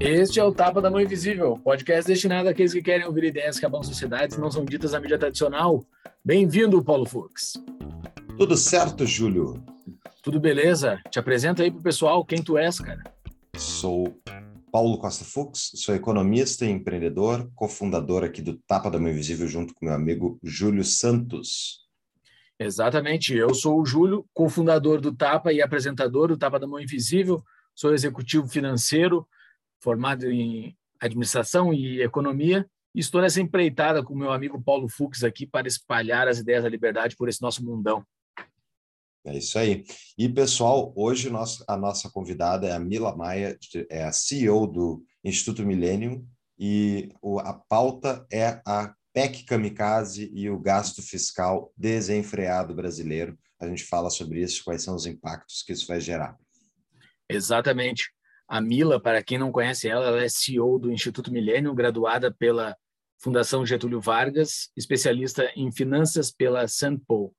Este é o Tapa da Mão Invisível, podcast destinado àqueles que querem ouvir ideias que abam sociedades não são ditas na mídia tradicional. Bem-vindo, Paulo Fux. Tudo certo, Júlio? Tudo beleza? Te apresenta aí pro pessoal quem tu és, cara. Sou Paulo Costa Fux, sou economista e empreendedor, cofundador aqui do Tapa da Mão Invisível junto com meu amigo Júlio Santos. Exatamente, eu sou o Júlio, cofundador do Tapa e apresentador do Tapa da Mão Invisível, sou executivo financeiro, formado em administração e economia, e estou nessa empreitada com meu amigo Paulo Fux aqui para espalhar as ideias da liberdade por esse nosso mundão. É isso aí. E, pessoal, hoje nosso, a nossa convidada é a Mila Maia, é a CEO do Instituto Millennium, e o, a pauta é a PEC Kamikaze e o gasto fiscal desenfreado brasileiro. A gente fala sobre isso, quais são os impactos que isso vai gerar. Exatamente. A Mila, para quem não conhece ela, ela é CEO do Instituto Milênio, graduada pela Fundação Getúlio Vargas, especialista em finanças pela Sanpo,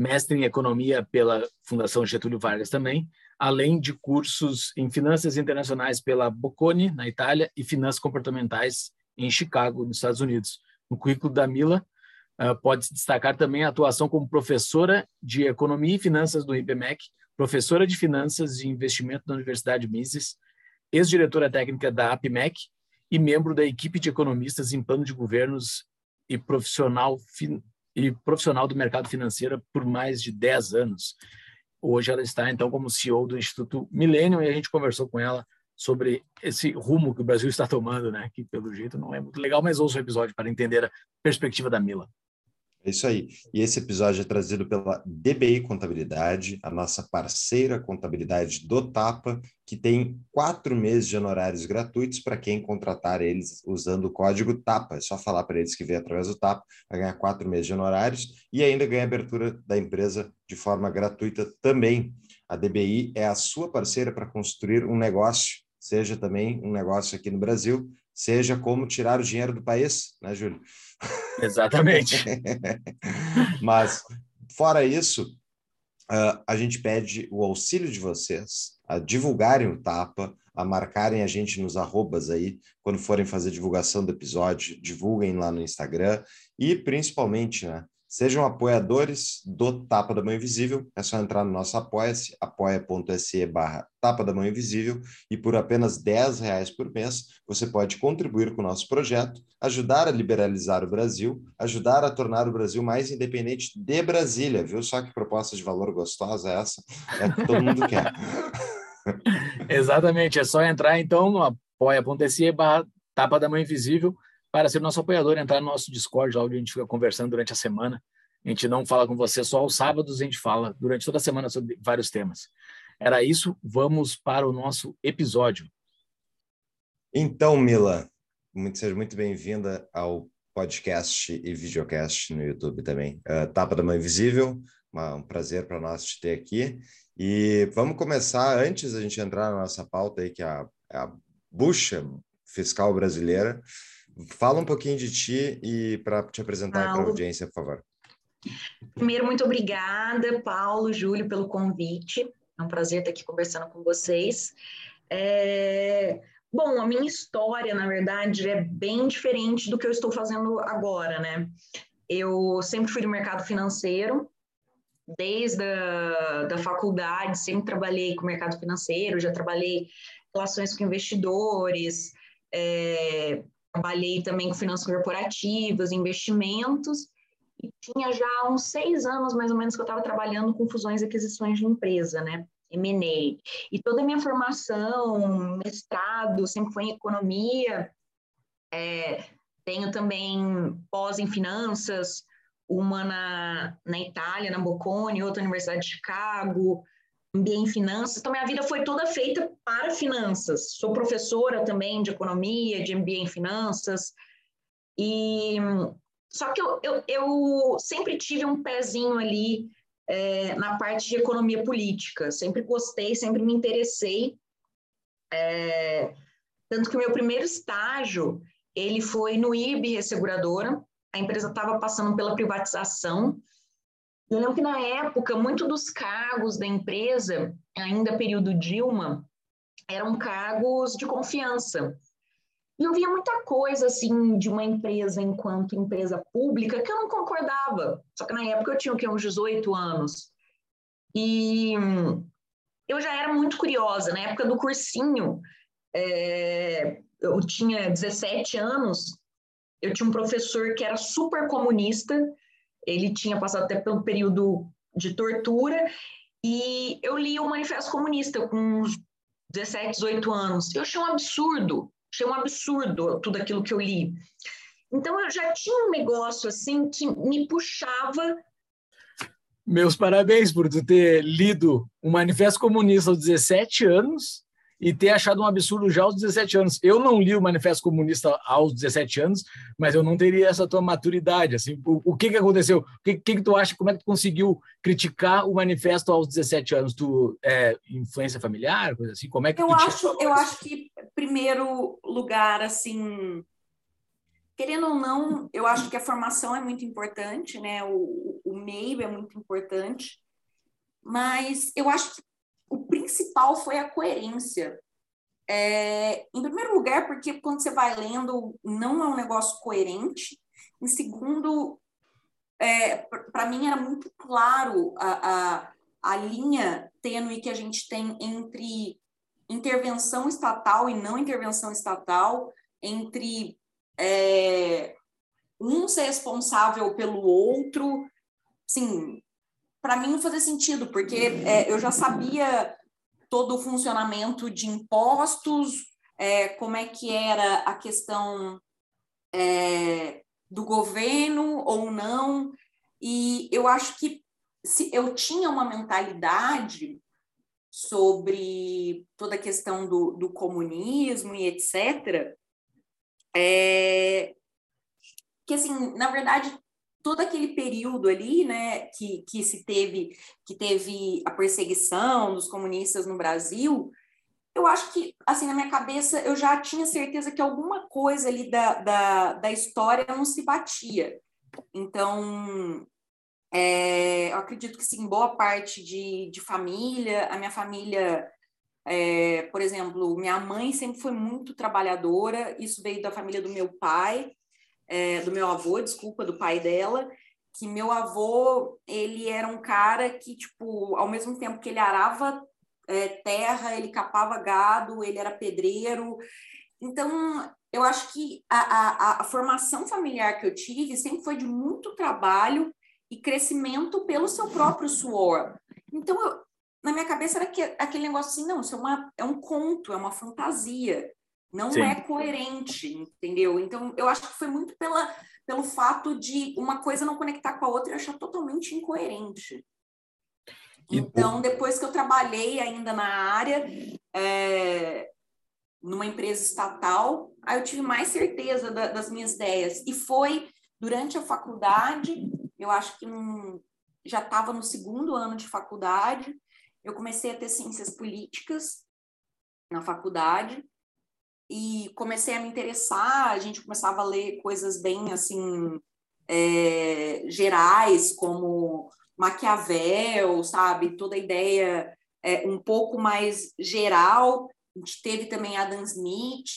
mestre em economia pela Fundação Getúlio Vargas também, além de cursos em finanças internacionais pela Bocconi, na Itália, e finanças comportamentais em Chicago, nos Estados Unidos. No currículo da Mila, uh, pode-se destacar também a atuação como professora de economia e finanças do IBMEC, professora de finanças e investimento da Universidade Mises, ex-diretora técnica da APMEC e membro da equipe de economistas em plano de governos e profissional, e profissional do mercado financeiro por mais de 10 anos. Hoje ela está, então, como CEO do Instituto Millennium e a gente conversou com ela sobre esse rumo que o Brasil está tomando, né? Que, pelo jeito, não é muito legal, mas ouça o episódio para entender a perspectiva da Mila. É isso aí. E esse episódio é trazido pela DBI Contabilidade, a nossa parceira contabilidade do Tapa, que tem quatro meses de honorários gratuitos para quem contratar eles usando o código TAPA. É só falar para eles que vem através do Tapa, vai ganhar quatro meses de honorários e ainda ganha abertura da empresa de forma gratuita também. A DBI é a sua parceira para construir um negócio, seja também um negócio aqui no Brasil, seja como tirar o dinheiro do país, né, Júlio? Exatamente. Mas, fora isso, uh, a gente pede o auxílio de vocês a divulgarem o Tapa, a marcarem a gente nos arrobas aí, quando forem fazer divulgação do episódio, divulguem lá no Instagram e, principalmente, né, Sejam apoiadores do Tapa da Mão Invisível. É só entrar no nosso apoia-se, apoia.se barra Tapa da Mão Invisível, e por apenas 10 reais por mês, você pode contribuir com o nosso projeto, ajudar a liberalizar o Brasil, ajudar a tornar o Brasil mais independente de Brasília, viu? Só que proposta de valor gostosa é essa, é que todo mundo quer. Exatamente, é só entrar então no apoia.se barra Tapa da Mão Invisível, para ser nosso apoiador, entrar no nosso Discord, onde a gente fica conversando durante a semana. A gente não fala com você só aos sábados, a gente fala durante toda a semana sobre vários temas. Era isso, vamos para o nosso episódio. Então, Mila, muito, seja muito bem-vinda ao podcast e videocast no YouTube também. Uh, Tapa da Mãe Invisível, uma, um prazer para nós te ter aqui. E vamos começar, antes da gente entrar na nossa pauta aí, que é a, é a bucha fiscal brasileira, Fala um pouquinho de ti e para te apresentar para a audiência, por favor. Primeiro, muito obrigada, Paulo, Júlio, pelo convite. É um prazer estar aqui conversando com vocês. É... Bom, a minha história, na verdade, é bem diferente do que eu estou fazendo agora, né? Eu sempre fui do mercado financeiro, desde a da faculdade, sempre trabalhei com o mercado financeiro, já trabalhei relações com investidores, é, Trabalhei também com finanças corporativas, investimentos, e tinha já uns seis anos, mais ou menos, que eu estava trabalhando com fusões e aquisições de empresa, né? M&A. E toda a minha formação, mestrado, sempre foi em economia, é, tenho também pós em finanças, uma na, na Itália, na Bocconi, outra na Universidade de Chicago, MBA em finanças. Então, minha vida foi toda feita para finanças. Sou professora também de economia, de MBA em finanças. E só que eu, eu, eu sempre tive um pezinho ali é, na parte de economia política. Sempre gostei, sempre me interessei. É, tanto que o meu primeiro estágio, ele foi no IRB Resseguradora. A empresa estava passando pela privatização. Eu lembro que, na época, muito dos cargos da empresa, ainda período Dilma, eram cargos de confiança. E eu via muita coisa, assim, de uma empresa enquanto empresa pública que eu não concordava. Só que na época eu tinha, o quê? Uns 18 anos. E eu já era muito curiosa. Na época do cursinho, é, eu tinha 17 anos, eu tinha um professor que era super comunista, ele tinha passado até pelo período de tortura, e eu li o Manifesto Comunista com uns 17, 18 anos. Eu achei um absurdo, achei um absurdo tudo aquilo que eu li. Então eu já tinha um negócio assim que me puxava. Meus parabéns por tu ter lido o Manifesto Comunista aos 17 anos e ter achado um absurdo já aos 17 anos. Eu não li o Manifesto Comunista aos 17 anos, mas eu não teria essa tua maturidade. Assim, o, o que, que aconteceu? O que, que, que tu acha? Como é que tu conseguiu criticar o Manifesto aos 17 anos? Tu é influência familiar, coisa assim? Como é que eu acho? Eu acho que primeiro lugar, assim, querendo ou não, eu acho que a formação é muito importante, né? O, o meio é muito importante, mas eu acho que o principal foi a coerência. É, em primeiro lugar, porque quando você vai lendo, não é um negócio coerente. Em segundo, é, para mim era muito claro a, a, a linha tênue que a gente tem entre intervenção estatal e não intervenção estatal, entre é, um ser responsável pelo outro. Sim, para mim não fazia sentido, porque é, eu já sabia todo o funcionamento de impostos, é, como é que era a questão é, do governo ou não, e eu acho que se eu tinha uma mentalidade sobre toda a questão do, do comunismo e etc., é, que assim, na verdade, todo aquele período ali, né, que, que se teve, que teve a perseguição dos comunistas no Brasil, eu acho que, assim, na minha cabeça, eu já tinha certeza que alguma coisa ali da, da, da história não se batia. Então, é, eu acredito que, sim, boa parte de, de família, a minha família, é, por exemplo, minha mãe sempre foi muito trabalhadora, isso veio da família do meu pai, é, do meu avô, desculpa, do pai dela, que meu avô, ele era um cara que, tipo, ao mesmo tempo que ele arava é, terra, ele capava gado, ele era pedreiro. Então, eu acho que a, a, a formação familiar que eu tive sempre foi de muito trabalho e crescimento pelo seu próprio suor. Então, eu, na minha cabeça era que, aquele negócio assim, não, isso é, uma, é um conto, é uma fantasia não Sim. é coerente, entendeu? Então, eu acho que foi muito pela, pelo fato de uma coisa não conectar com a outra e achar totalmente incoerente. Então, depois que eu trabalhei ainda na área, é, numa empresa estatal, aí eu tive mais certeza da, das minhas ideias. E foi durante a faculdade, eu acho que já estava no segundo ano de faculdade, eu comecei a ter ciências políticas na faculdade, e comecei a me interessar, a gente começava a ler coisas bem assim é, gerais, como Maquiavel, sabe? Toda a ideia é, um pouco mais geral. A gente teve também Adam Smith,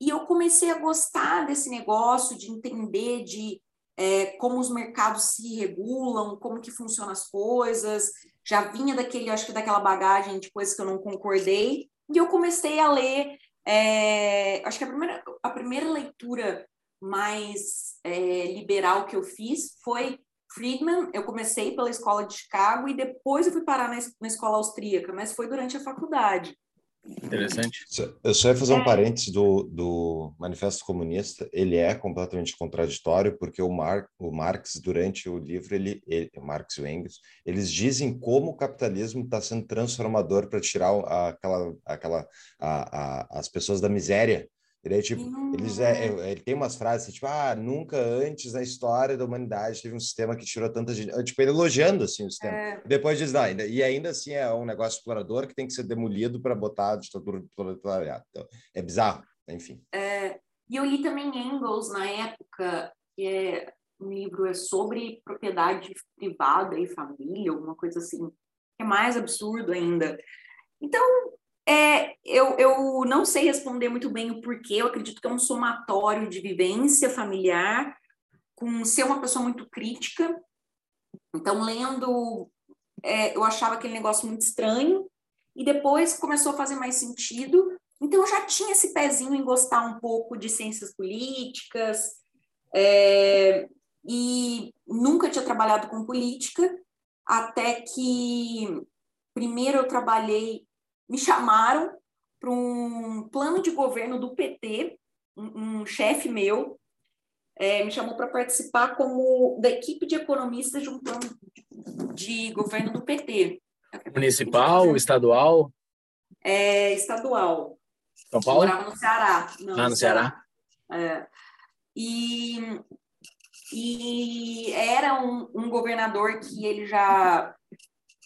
e eu comecei a gostar desse negócio de entender de é, como os mercados se regulam, como que funcionam as coisas. Já vinha daquele, acho que daquela bagagem depois que eu não concordei, e eu comecei a ler é, acho que a primeira, a primeira leitura mais é, liberal que eu fiz foi Friedman. Eu comecei pela escola de Chicago e depois eu fui parar na, na escola austríaca, mas foi durante a faculdade. Interessante. Eu só ia fazer um é. parênteses do, do Manifesto Comunista. Ele é completamente contraditório, porque o, Mar, o Marx, durante o livro, ele, ele, Marx e o Engels, eles dizem como o capitalismo está sendo transformador para tirar aquela, aquela, a, a, as pessoas da miséria Ele é tipo, hum. eles é, é, ele tem umas frases assim, tipo, ah, nunca antes na história da humanidade teve um sistema que tirou tanta gente. Tipo, ele elogiando assim o sistema. É. Depois diz, não, ainda, e ainda assim é um negócio explorador que tem que ser demolido para botar a ditadura do proletariado. Então, é bizarro, enfim. É, e eu li também Engels na época, que é um livro é sobre propriedade privada e família, alguma coisa assim, que é mais absurdo ainda. Então, é, eu, eu não sei responder muito bem o porquê, eu acredito que é um somatório de vivência familiar, com ser uma pessoa muito crítica. Então, lendo, é, eu achava aquele negócio muito estranho, e depois começou a fazer mais sentido. Então, eu já tinha esse pezinho em gostar um pouco de ciências políticas, é, e nunca tinha trabalhado com política, até que primeiro eu trabalhei me chamaram para um plano de governo do PT, um, um chefe meu é, me chamou para participar como da equipe de economistas de um plano de, governo do PT. Municipal, estadual? É, estadual. São Paulo? morava no Ceará. Não, ah, no, no Ceará. Ceará. É. E, e era um, um governador que ele já...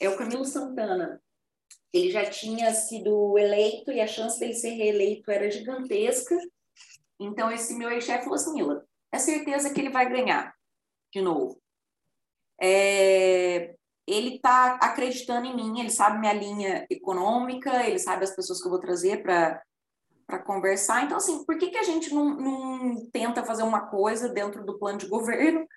É o Camilo Santana ele já tinha sido eleito e a chance dele ser reeleito era gigantesca. Então, esse meu ex-chefe falou assim: Mila, é certeza que ele vai ganhar de novo. É, ele está acreditando em mim, ele sabe minha linha econômica, ele sabe as pessoas que eu vou trazer para para conversar. Então, assim, por que, que a gente não, não tenta fazer uma coisa dentro do plano de governo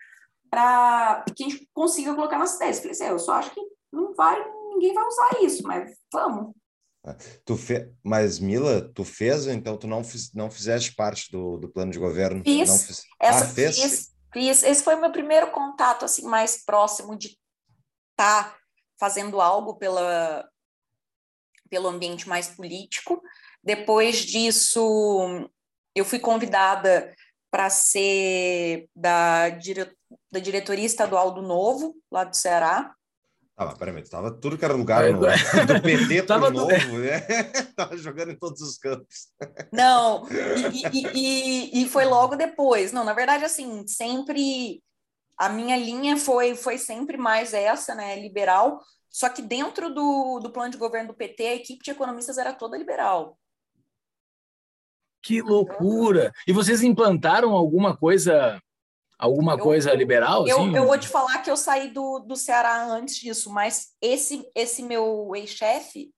para que a gente consiga colocar nas ideias? Falei assim, é, eu só acho que não vai ninguém vai usar isso, mas vamos. É, tu fe... Mas, Mila, tu fez, então tu não, fiz... não fizeste parte do, do plano de governo? Fiz. Não fiz... Essa, ah, fez? Fiz, fiz. Esse foi o meu primeiro contato, assim, mais próximo de estar tá fazendo algo pela, pelo ambiente mais político. Depois disso, eu fui convidada para ser da, dire... da diretoria estadual do Novo, lá do Ceará. Ah, mas peraí, tava tudo que era lugar no, do PT tava novo, né? tava jogando em todos os campos. Não, e, e, e, e, foi logo depois. Não, na verdade, assim, sempre a minha linha foi, foi sempre mais essa, né, liberal. Só que dentro do, do plano de governo do PT, a equipe de economistas era toda liberal. Que loucura! E vocês implantaram alguma coisa Alguma eu, coisa liberal? Eu, assim? eu vou te falar que eu saí do, do Ceará antes disso, mas esse, esse meu ex-chefe,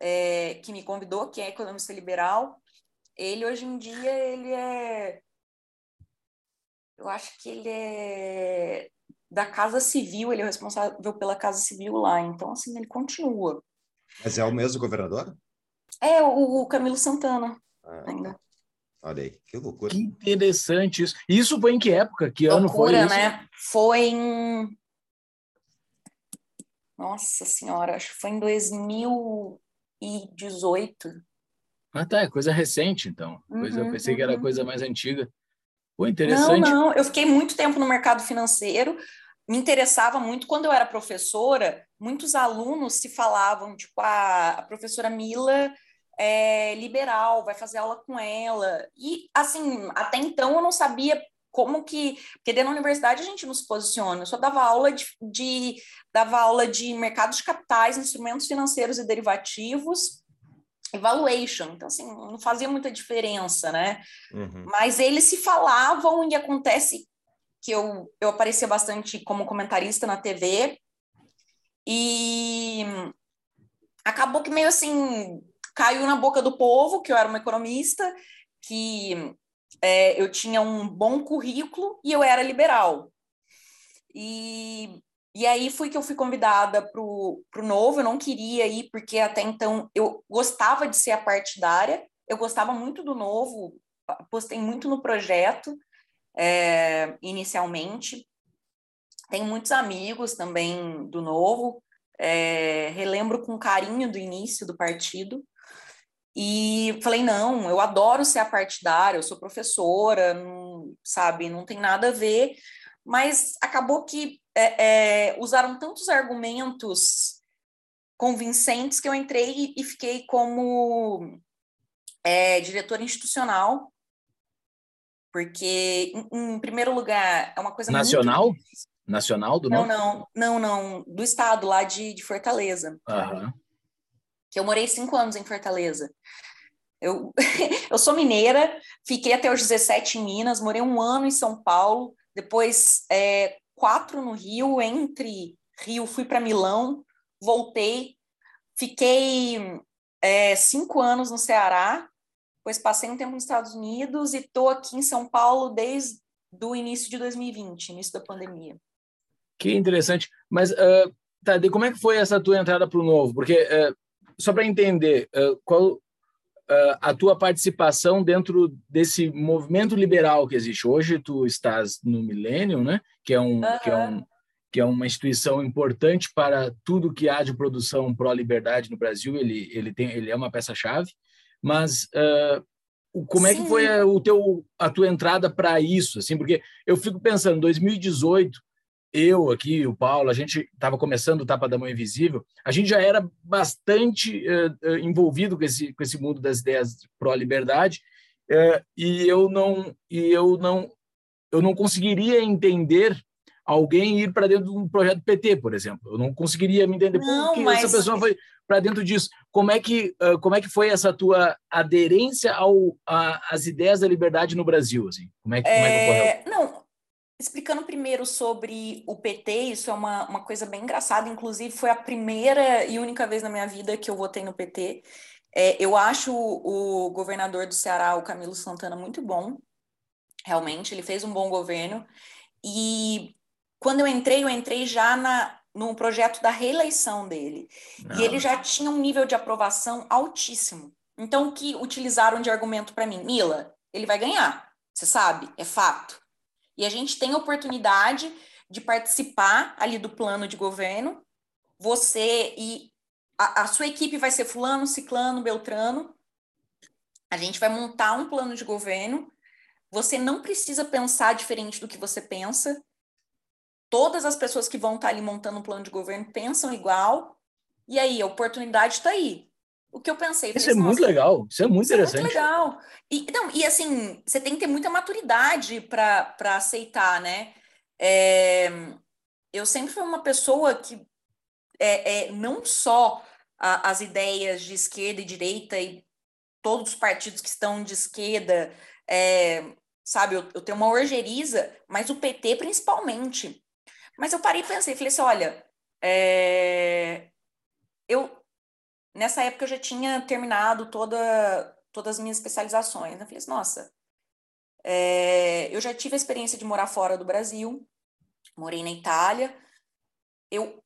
é, que me convidou, que é economista liberal, ele hoje em dia, ele é... Eu acho que ele é da Casa Civil, ele é responsável pela Casa Civil lá, então, assim, ele continua. Mas é o mesmo governador? É, o, o Camilo Santana, ah, ainda. Olha aí, que loucura. Que interessante isso. Isso foi em que época? Que loucura, ano foi isso? né? Foi em... Nossa Senhora, acho que foi em 2018. Ah, tá, é coisa recente, então. Coisa, uhum, pensei uhum. que era uhum. coisa mais antiga. Foi interessante. Não, não, eu fiquei muito tempo no mercado financeiro, me interessava muito. Quando eu era professora, muitos alunos se falavam, tipo, ah, a professora Mila é, liberal, vai fazer aula com ela. E, assim, até então eu não sabia como que. Porque dentro da universidade a gente nos posiciona. Eu só dava aula de, de dava aula de mercado de capitais, instrumentos financeiros e derivativos, evaluation. Então, assim, não fazia muita diferença, né? Uhum. Mas eles se falavam e acontece que eu, eu aparecia bastante como comentarista na TV. E acabou que meio assim caiu na boca do povo que eu era uma economista, que é, eu tinha um bom currículo e eu era liberal. E, e aí fui que eu fui convidada para o Novo, eu não queria ir, porque até então eu gostava de ser a partidária, eu gostava muito do Novo, postei muito no projeto é, inicialmente. Tenho muitos amigos também do Novo, é, relembro com carinho do início do partido. E falei, não, eu adoro ser a partidária, eu sou professora, não, sabe, não tem nada a ver. Mas acabou que é, é, usaram tantos argumentos convincentes que eu entrei e, fiquei como é, diretora institucional Porque, em, em primeiro lugar, é uma coisa Nacional? muito... Nacional do Não, não, não, não, do estado lá de, de Fortaleza. Aham. Que eu morei cinco anos em Fortaleza. Eu, eu sou mineira, fiquei até os 17 em Minas, morei um ano em São Paulo, depois é, quatro no Rio, entre Rio fui para Milão, voltei, fiquei é, cinco anos no Ceará, depois passei um tempo nos Estados Unidos e estou aqui em São Paulo desde o início de 2020, início da pandemia. Que interessante. Mas, uh, tá, como é que foi essa tua entrada para o Novo? Porque, uh, só para entender, uh, qual a tua participação dentro desse movimento liberal que existe? Hoje tu estás no Millennium, né? Que é, um, que é, um, que é uma instituição importante para tudo que há de produção pró-liberdade no Brasil. Ele, ele, tem, ele é uma peça-chave. Mas como é que foi a, o teu, a tua entrada para isso? Assim, porque eu fico pensando, 2018 eu aqui, o Paulo, a gente estava começando o Tapa da Mão Invisível, a gente já era bastante uh, envolvido com esse, com esse mundo das ideias pró-liberdade, uh, e eu não e eu não eu não conseguiria entender alguém ir para dentro de um projeto PT, por exemplo. Eu não conseguiria me entender não, por que mas... essa pessoa foi para dentro disso. Como é que uh, como é que foi essa tua aderência ao às ideias da liberdade no Brasil, assim? Como é que, é... Como é que ocorreu? É, não, Explicando primeiro sobre o PT, isso é uma, uma coisa bem engraçada, inclusive foi a primeira e única vez na minha vida que eu votei no PT. É, eu acho o, governador do Ceará, o Camilo Santana, muito bom, realmente, ele fez um bom governo. E quando eu entrei, eu entrei já na, no projeto da reeleição dele. Não. E ele já tinha um nível de aprovação altíssimo. Então, o que utilizaram de argumento para mim? Mila, ele vai ganhar, você sabe, é fato. E a gente tem a oportunidade de participar ali do plano de governo. Você e a, a sua equipe vai ser fulano, ciclano, beltrano. A gente vai montar um plano de governo. Você não precisa pensar diferente do que você pensa. Todas as pessoas que vão estar ali montando um plano de governo pensam igual. E aí, a oportunidade está aí o que eu pensei. Isso é muito legal, isso é muito isso interessante. É muito legal. E, não, e assim, você tem que ter muita maturidade para aceitar, né? É, eu sempre fui uma pessoa que é, é, não só a, as ideias de esquerda e direita e todos os partidos que estão de esquerda, é, sabe, eu, eu tenho uma orgeriza, mas o PT principalmente. Mas eu parei e pensei, falei assim, olha, é, eu, nessa época eu já tinha terminado toda, todas as minhas especializações. Eu falei assim, nossa, é, eu já tive a experiência de morar fora do Brasil, morei na Itália, eu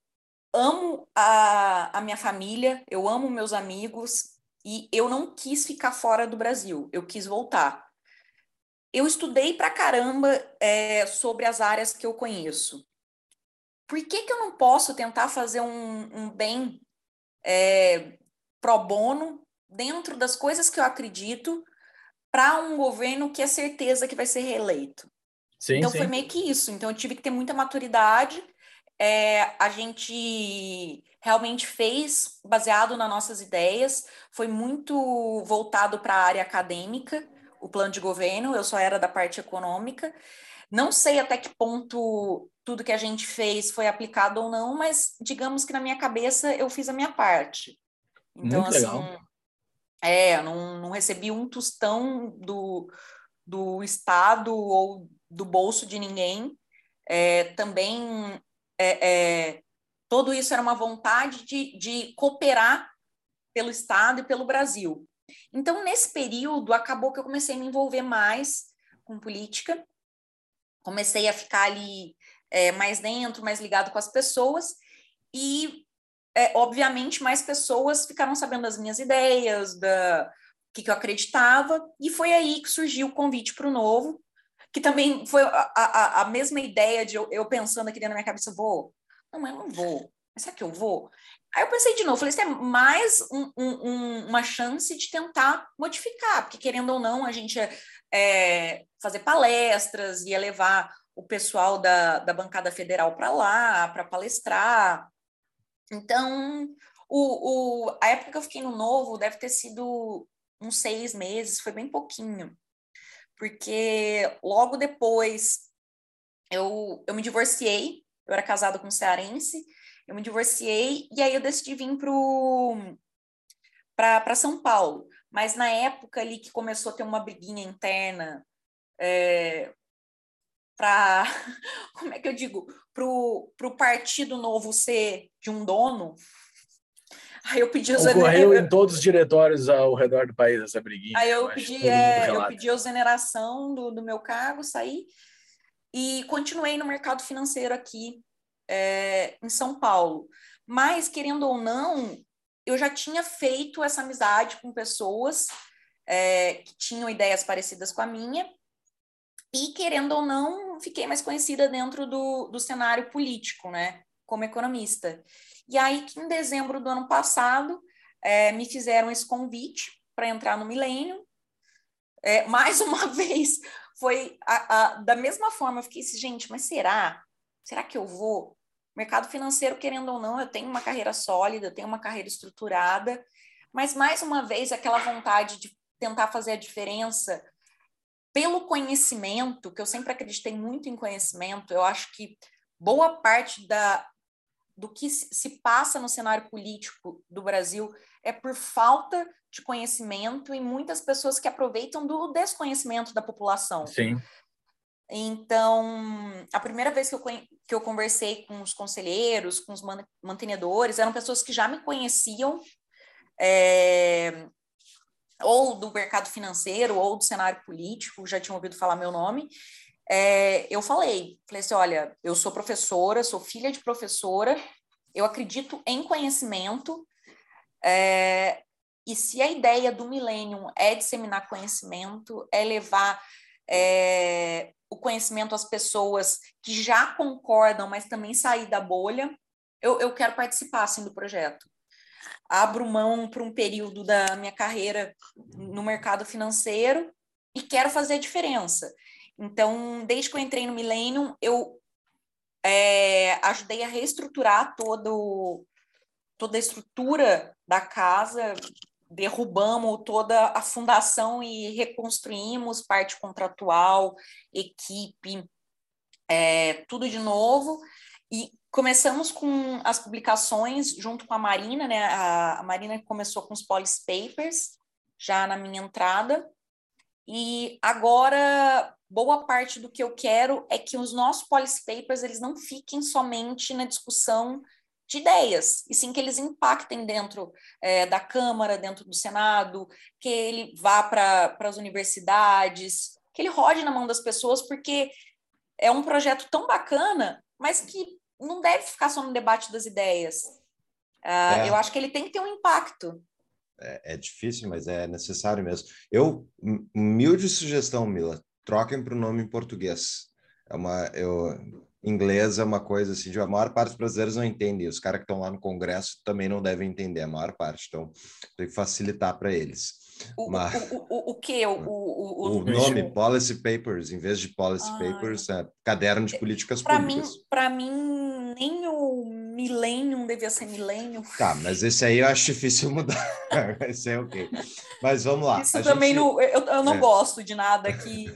amo a, a minha família, eu amo meus amigos, e eu não quis ficar fora do Brasil, eu quis voltar. Eu estudei pra caramba é, sobre as áreas que eu conheço. Por que, que eu não posso tentar fazer um, um bem é, pro bono dentro das coisas que eu acredito para um governo que é certeza que vai ser reeleito. Sim, então sim. foi meio que isso. Então eu tive que ter muita maturidade. É, a gente realmente fez baseado nas nossas ideias. Foi muito voltado para a área acadêmica, o plano de governo. Eu só era da parte econômica. Não sei até que ponto tudo que a gente fez foi aplicado ou não, mas digamos que na minha cabeça eu fiz a minha parte. Então, Muito assim, legal. é, não, não recebi um tostão do, do Estado ou do bolso de ninguém. É, também é, é, tudo isso era uma vontade de, de cooperar pelo Estado e pelo Brasil. Então, nesse período, acabou que eu comecei a me envolver mais com política, comecei a ficar ali é, mais dentro, mais ligado com as pessoas, e é, obviamente mais pessoas ficaram sabendo das minhas ideias, da que, que eu acreditava, e foi aí que surgiu o convite para o novo, que também foi a, a, a mesma ideia de eu, eu, pensando aqui dentro da minha cabeça, vou? Não, eu não vou. Mas será que eu vou? Aí eu pensei de novo, falei, isso é mais um, um, uma chance de tentar modificar, porque querendo ou não, a gente é, é fazer palestras, ia levar o pessoal da, da bancada federal para lá, para palestrar. Então, o, o, a época que eu fiquei no Novo deve ter sido uns seis meses, foi bem pouquinho. porque logo depois eu, eu me divorciei, eu era casada com um cearense, eu me divorciei e aí eu decidi vir para São Paulo. Mas na época ali que começou a ter uma briguinha interna é, para, como é que eu digo, para o Partido Novo ser de um dono, Aí eu pedi Ocorreu em todos os diretórios ao redor do país essa briguinha. Aí eu, eu pedi, é, eu pedi a exoneração do, do meu cargo, saí e continuei no mercado financeiro aqui é, em São Paulo. Mas, querendo ou não, eu já tinha feito essa amizade com pessoas é, que tinham ideias parecidas com a minha, e, querendo ou não, fiquei mais conhecida dentro do, do cenário político, né, como economista. E aí, que em dezembro do ano passado, é, me fizeram esse convite para entrar no Milênio. É, mais uma vez, foi a, a, da mesma forma, eu fiquei assim, gente, mas será? Será que eu vou? Mercado financeiro, querendo ou não, eu tenho uma carreira sólida, eu tenho uma carreira estruturada, mas mais uma vez aquela vontade de tentar fazer a diferença pelo conhecimento, que eu sempre acreditei muito em conhecimento, eu acho que boa parte da, do que se passa no cenário político do Brasil é por falta de conhecimento e muitas pessoas que aproveitam do desconhecimento da população. Sim. Então, a primeira vez que eu, que eu conversei com os conselheiros, com os mantenedores, eram pessoas que já me conheciam, é, ou do mercado financeiro, ou do cenário político, já tinham ouvido falar meu nome. É, eu falei, falei assim, olha, eu sou professora, sou filha de professora, eu acredito em conhecimento, é, e se a ideia do Millennium é disseminar conhecimento, é levar é, o conhecimento às pessoas que já concordam, mas também sair da bolha, eu, eu quero participar assim, do projeto. Abro mão por um período da minha carreira no mercado financeiro e quero fazer a diferença. Então, desde que eu entrei no Millennium, eu é, ajudei a reestruturar todo, toda a estrutura da casa, derrubamos toda a fundação e reconstruímos parte contratual, equipe, é, tudo de novo. E começamos com as publicações junto com a Marina, né? A, a Marina começou com os Policy Papers, já na minha entrada. E agora, boa parte do que eu quero é que os nossos Policy Papers eles não fiquem somente na discussão de ideias, e sim que eles impactem dentro é, da Câmara, dentro do Senado, que ele vá para as universidades, que ele rode na mão das pessoas, porque é um projeto tão bacana, mas que não deve ficar só no debate das ideias. Uh, é. Eu acho que ele tem que ter um impacto. É, é difícil, mas é necessário mesmo. Eu, humilde sugestão, Mila, troquem para o nome em português. É uma, eu, inglês é uma coisa assim, de a maior parte dos brasileiros não entende, os caras que estão lá no Congresso também não devem entender, a maior parte, então tem que facilitar para eles. O, Mas, o, o, o que? O, o, o, nome, Policy Papers, em vez de Policy Ai. Papers, é caderno de políticas pra públicas. Para mim, nem o Millennium devia ser Millennium. Tá, mas esse aí eu acho difícil mudar. esse é ok. Mas vamos lá. Isso também gente... não, eu, eu não é. gosto de nada que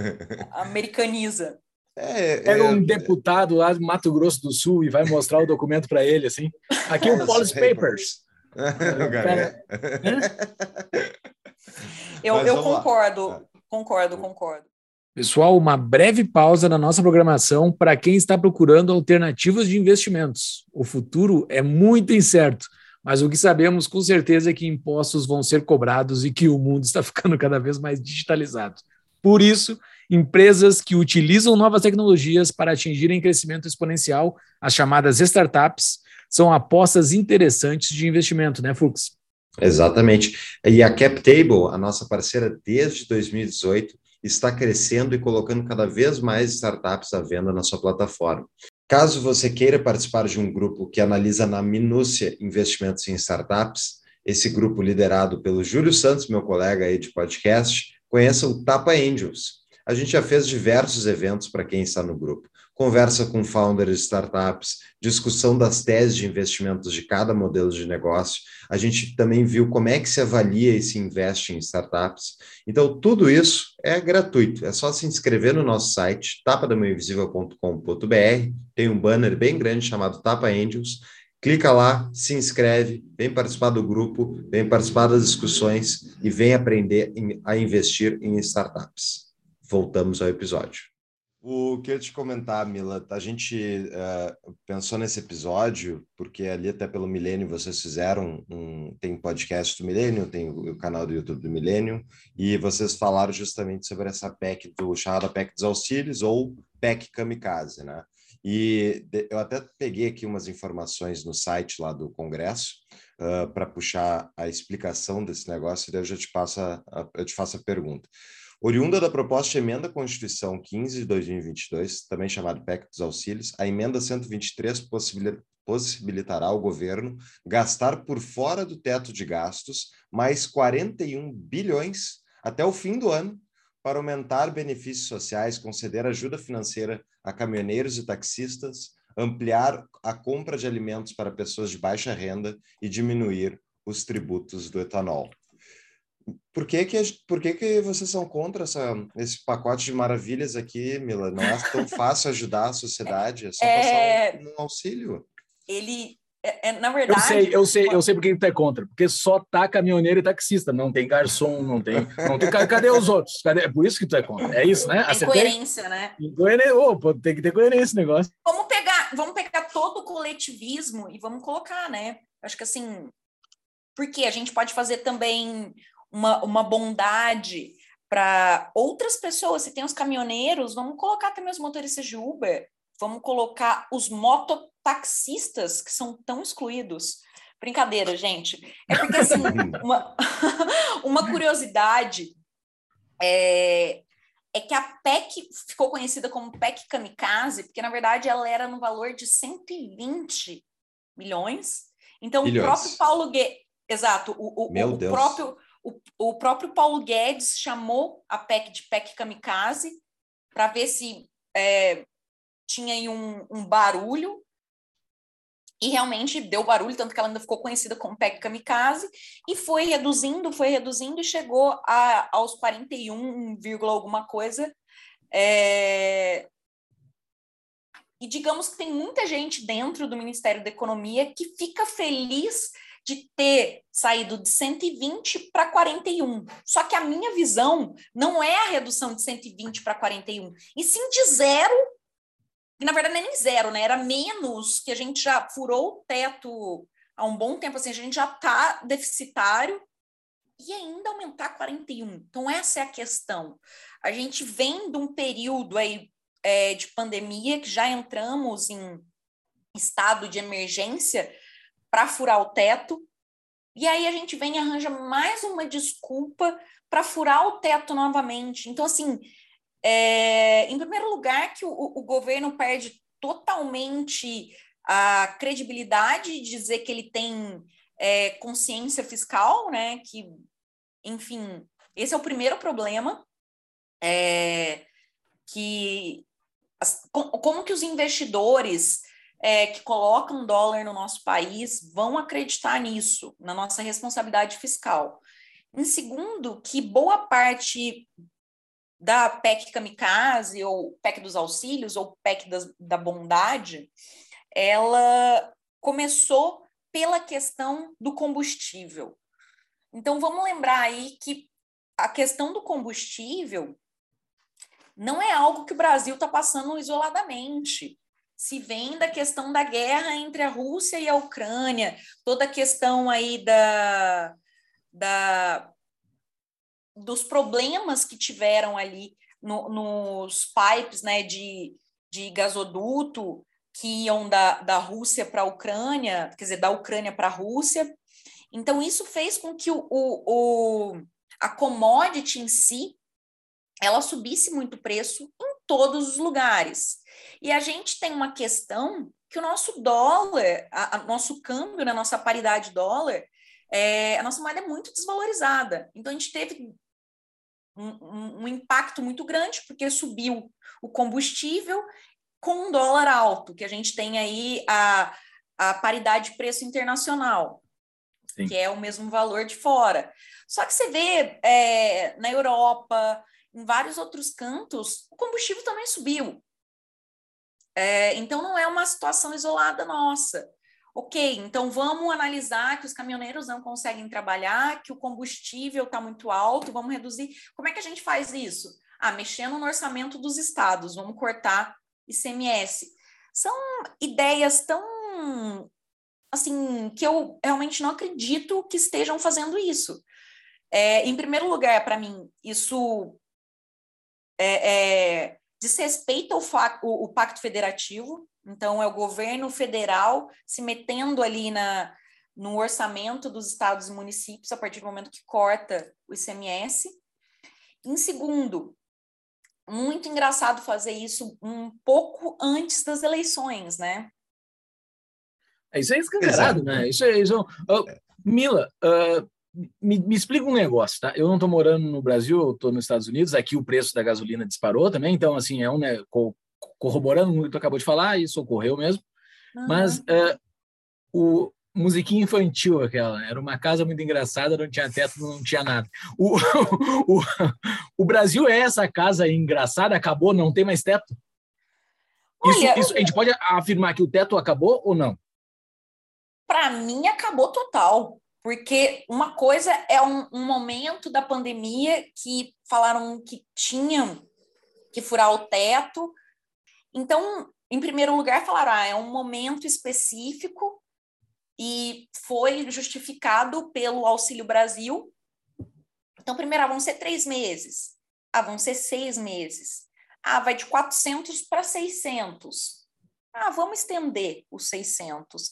americaniza. É, Pega é, um deputado lá do Mato Grosso do Sul e vai mostrar o documento para ele, assim. Aqui é o Policy Papers. eu, eu concordo, lá. concordo, concordo. Pessoal, uma breve pausa na nossa programação para quem está procurando alternativas de investimentos. O futuro é muito incerto, mas o que sabemos com certeza é que impostos vão ser cobrados e que o mundo está ficando cada vez mais digitalizado. Por isso, empresas que utilizam novas tecnologias para atingirem crescimento exponencial, as chamadas startups, são apostas interessantes de investimento, né, Fux? Exatamente. E a CapTable, a nossa parceira desde 2018, está crescendo e colocando cada vez mais startups à venda na sua plataforma. Caso você queira participar de um grupo que analisa na minúcia investimentos em startups, esse grupo liderado pelo Júlio Santos, meu colega aí de podcast, conheça o Tapa Angels. A gente já fez diversos eventos para quem está no grupo, conversa com founders de startups, discussão das teses de investimentos de cada modelo de negócio. A gente também viu como é que se avalia e se investe em startups. Então, tudo isso é gratuito. É só se inscrever no nosso site, tapadamãoinvisível.com.br. Tem um banner bem grande chamado Tapa Angels. Clica lá, se inscreve, vem participar do grupo, vem participar das discussões e vem aprender a investir em startups. Voltamos ao episódio. O que eu te comentar, Mila, a gente uh, pensou nesse episódio, porque ali até pelo Milênio vocês fizeram um, tem podcast do Milênio, tem o, canal do YouTube do Milênio, e vocês falaram justamente sobre essa PEC do chamada PEC dos auxílios ou PEC Kamikaze, né? E eu até peguei aqui umas informações no site lá do Congresso uh, para puxar a explicação desse negócio, e daí eu já te passo a, eu te faço a pergunta. Oriunda da proposta de emenda à Constituição 15 de 2022, também chamada PEC dos Auxílios, a emenda 123 possibilitará ao governo gastar por fora do teto de gastos mais 41 bilhões até o fim do ano para aumentar benefícios sociais, conceder ajuda financeira a caminhoneiros e taxistas, ampliar a compra de alimentos para pessoas de baixa renda e diminuir os tributos do etanol. Por que que, por que que vocês são contra essa, esse pacote de maravilhas aqui, Mila? Não é tão fácil ajudar a sociedade, é só é... passar um, um auxílio. Ele, é, é, na verdade... Eu sei, eu sei, eu sei por que tu é contra. Porque só tá caminhoneiro e taxista, não tem garçom, não tem... Não tem cadê os outros? Cadê? É por isso que tu é contra. É isso, né? Tem coerência, né? Coerência. Oh, tem que ter coerência esse negócio. Vamos pegar, vamos pegar todo o coletivismo e vamos colocar, né? Acho que assim... Porque a gente pode fazer também uma, uma bondade para outras pessoas. Se tem os caminhoneiros, vamos colocar também os motoristas de Uber, vamos colocar os mototaxistas, que são tão excluídos. Brincadeira, gente. É porque, assim, uma, uma curiosidade é, é que a PEC ficou conhecida como PEC Kamikaze, porque, na verdade, ela era no valor de 120 milhões. Então, o próprio Paulo Guedes... Exato, o, o, o próprio o, o próprio Paulo Guedes chamou a PEC de PEC kamikaze para ver se é, tinha aí um, um, barulho. E realmente deu barulho, tanto que ela ainda ficou conhecida como PEC kamikaze, e foi reduzindo, foi reduzindo e chegou a, aos 41, alguma coisa. É... E digamos que tem muita gente dentro do Ministério da Economia que fica feliz de ter saído de 120 para 41. Só que a minha visão não é a redução de 120 para 41, e sim de zero. E na verdade não é nem zero, né? Era menos que a gente já furou o teto há um bom tempo, assim, a gente já está deficitário e ainda aumentar 41. Então, essa é a questão. A gente vem de um período aí é, de pandemia que já entramos em estado de emergência para furar o teto. E aí a gente vem e arranja mais uma desculpa para furar o teto novamente. Então, assim, é, em primeiro lugar, que o, o governo perde totalmente a credibilidade de dizer que ele tem é, consciência fiscal, né? Que, enfim, esse é o primeiro problema. É, que as, como que os investidores é, que colocam dólar no nosso país vão acreditar nisso, na nossa responsabilidade fiscal. Em segundo, que boa parte da PEC kamikaze, ou PEC dos auxílios, ou PEC das, da bondade, ela começou pela questão do combustível. Então, vamos lembrar aí que a questão do combustível não é algo que o Brasil está passando isoladamente se vem da questão da guerra entre a Rússia e a Ucrânia, toda a questão aí da, da dos problemas que tiveram ali no, nos pipes né, de, de gasoduto que iam da, da Rússia para a Ucrânia, quer dizer, da Ucrânia para a Rússia. Então, isso fez com que o, o, o, a commodity em si ela subisse muito preço em todos os lugares. E a gente tem uma questão que o nosso dólar, a, a nosso câmbio, na né, nossa paridade dólar, é, a nossa moeda é muito desvalorizada. Então a gente teve um, um, um impacto muito grande porque subiu o combustível com um dólar alto, que a gente tem aí a, a paridade de preço internacional, Sim. que é o mesmo valor de fora. Só que você vê é, na Europa, em vários outros cantos, o combustível também subiu. É, então, não é uma situação isolada nossa. Ok, então vamos analisar que os caminhoneiros não conseguem trabalhar, que o combustível está muito alto, vamos reduzir. Como é que a gente faz isso? Ah, mexendo no orçamento dos estados, vamos cortar ICMS. São ideias tão assim que eu realmente não acredito que estejam fazendo isso. É, em primeiro lugar, para mim, isso é, é, desrespeita o, o, o Pacto Federativo, então, é o governo federal se metendo ali na, no orçamento dos estados e municípios a partir do momento que corta o ICMS. Em segundo, muito engraçado fazer isso um pouco antes das eleições, né? É, isso é escancarado, né? Isso é, isso é... Uh, Mila, uh, me, me, explica um negócio, tá? Eu não estou morando no Brasil, eu estou nos Estados Unidos. Aqui o preço da gasolina disparou também, então assim é um né, corroborando o que tu acabou de falar, isso ocorreu mesmo. Mas uh, o musiquinha infantil aquela, era uma casa muito engraçada, não tinha teto, não tinha nada. O, o, o Brasil é essa casa engraçada, acabou, não tem mais teto? Isso, Olha, isso, a gente pode afirmar que o teto acabou ou não? Para mim, acabou total. Porque uma coisa é um, um momento da pandemia que falaram que tinham que furar o teto, então, em primeiro lugar, falaram, ah, é um momento específico e foi justificado pelo Auxílio Brasil. Então, primeiro, ah, vão ser três meses. Ah, vão ser seis meses. Ah, vai de 400 para 600. Ah, vamos estender os 600.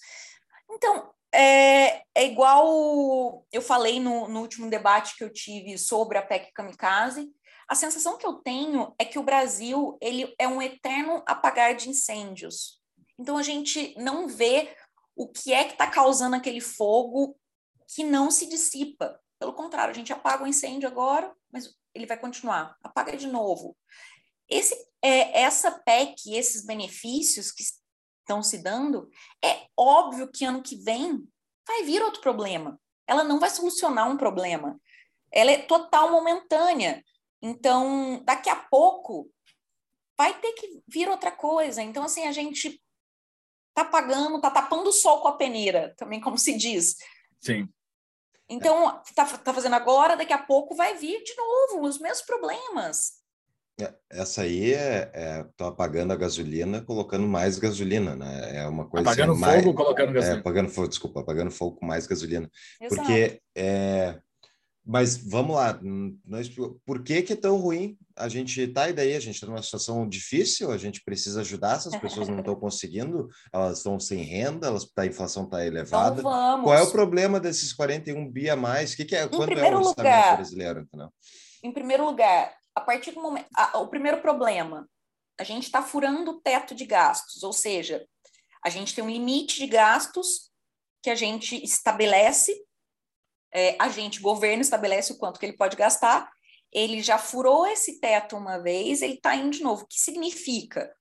Então, é, é igual eu falei no, no último debate que eu tive sobre a PEC Kamikaze, a sensação que eu tenho é que o Brasil ele é um eterno apagar de incêndios. Então a gente não vê o que é que está causando aquele fogo que não se dissipa. Pelo contrário, a gente apaga o incêndio agora, mas ele vai continuar, apaga de novo. Esse, é, essa PEC, esses benefícios que estão se dando, é óbvio que ano que vem vai vir outro problema. Ela não vai solucionar um problema. Ela é total momentânea. Então, daqui a pouco vai ter que vir outra coisa. Então, assim, a gente tá pagando, tá tapando o sol com a peneira, também como se diz. Sim. Então, tá, tá fazendo agora, daqui a pouco vai vir de novo os mesmos problemas. É, essa aí é, é tô apagando a gasolina, colocando mais gasolina, né? É uma coisa apagando assim, fogo, mais, colocando é, gasolina. É, apagando fogo, desculpa, apagando fogo com mais gasolina. Exato. Porque é, mas vamos lá, nós, por que, que é tão ruim? A gente tá e daí, a gente está numa situação difícil, a gente precisa ajudar, essas pessoas não estão conseguindo, elas estão sem renda, elas, a inflação está elevada. Então vamos. Qual é o problema desses 41 bi a mais? Que que é, em quanto é o orçamento lugar, brasileiro? Não? Em primeiro lugar, a partir do momento. A, o primeiro problema, a gente está furando o teto de gastos, ou seja, a gente tem um limite de gastos que a gente estabelece é, a gente, governo, estabelece o quanto que ele pode gastar, ele já furou esse teto uma vez, ele está indo de novo. O que significa?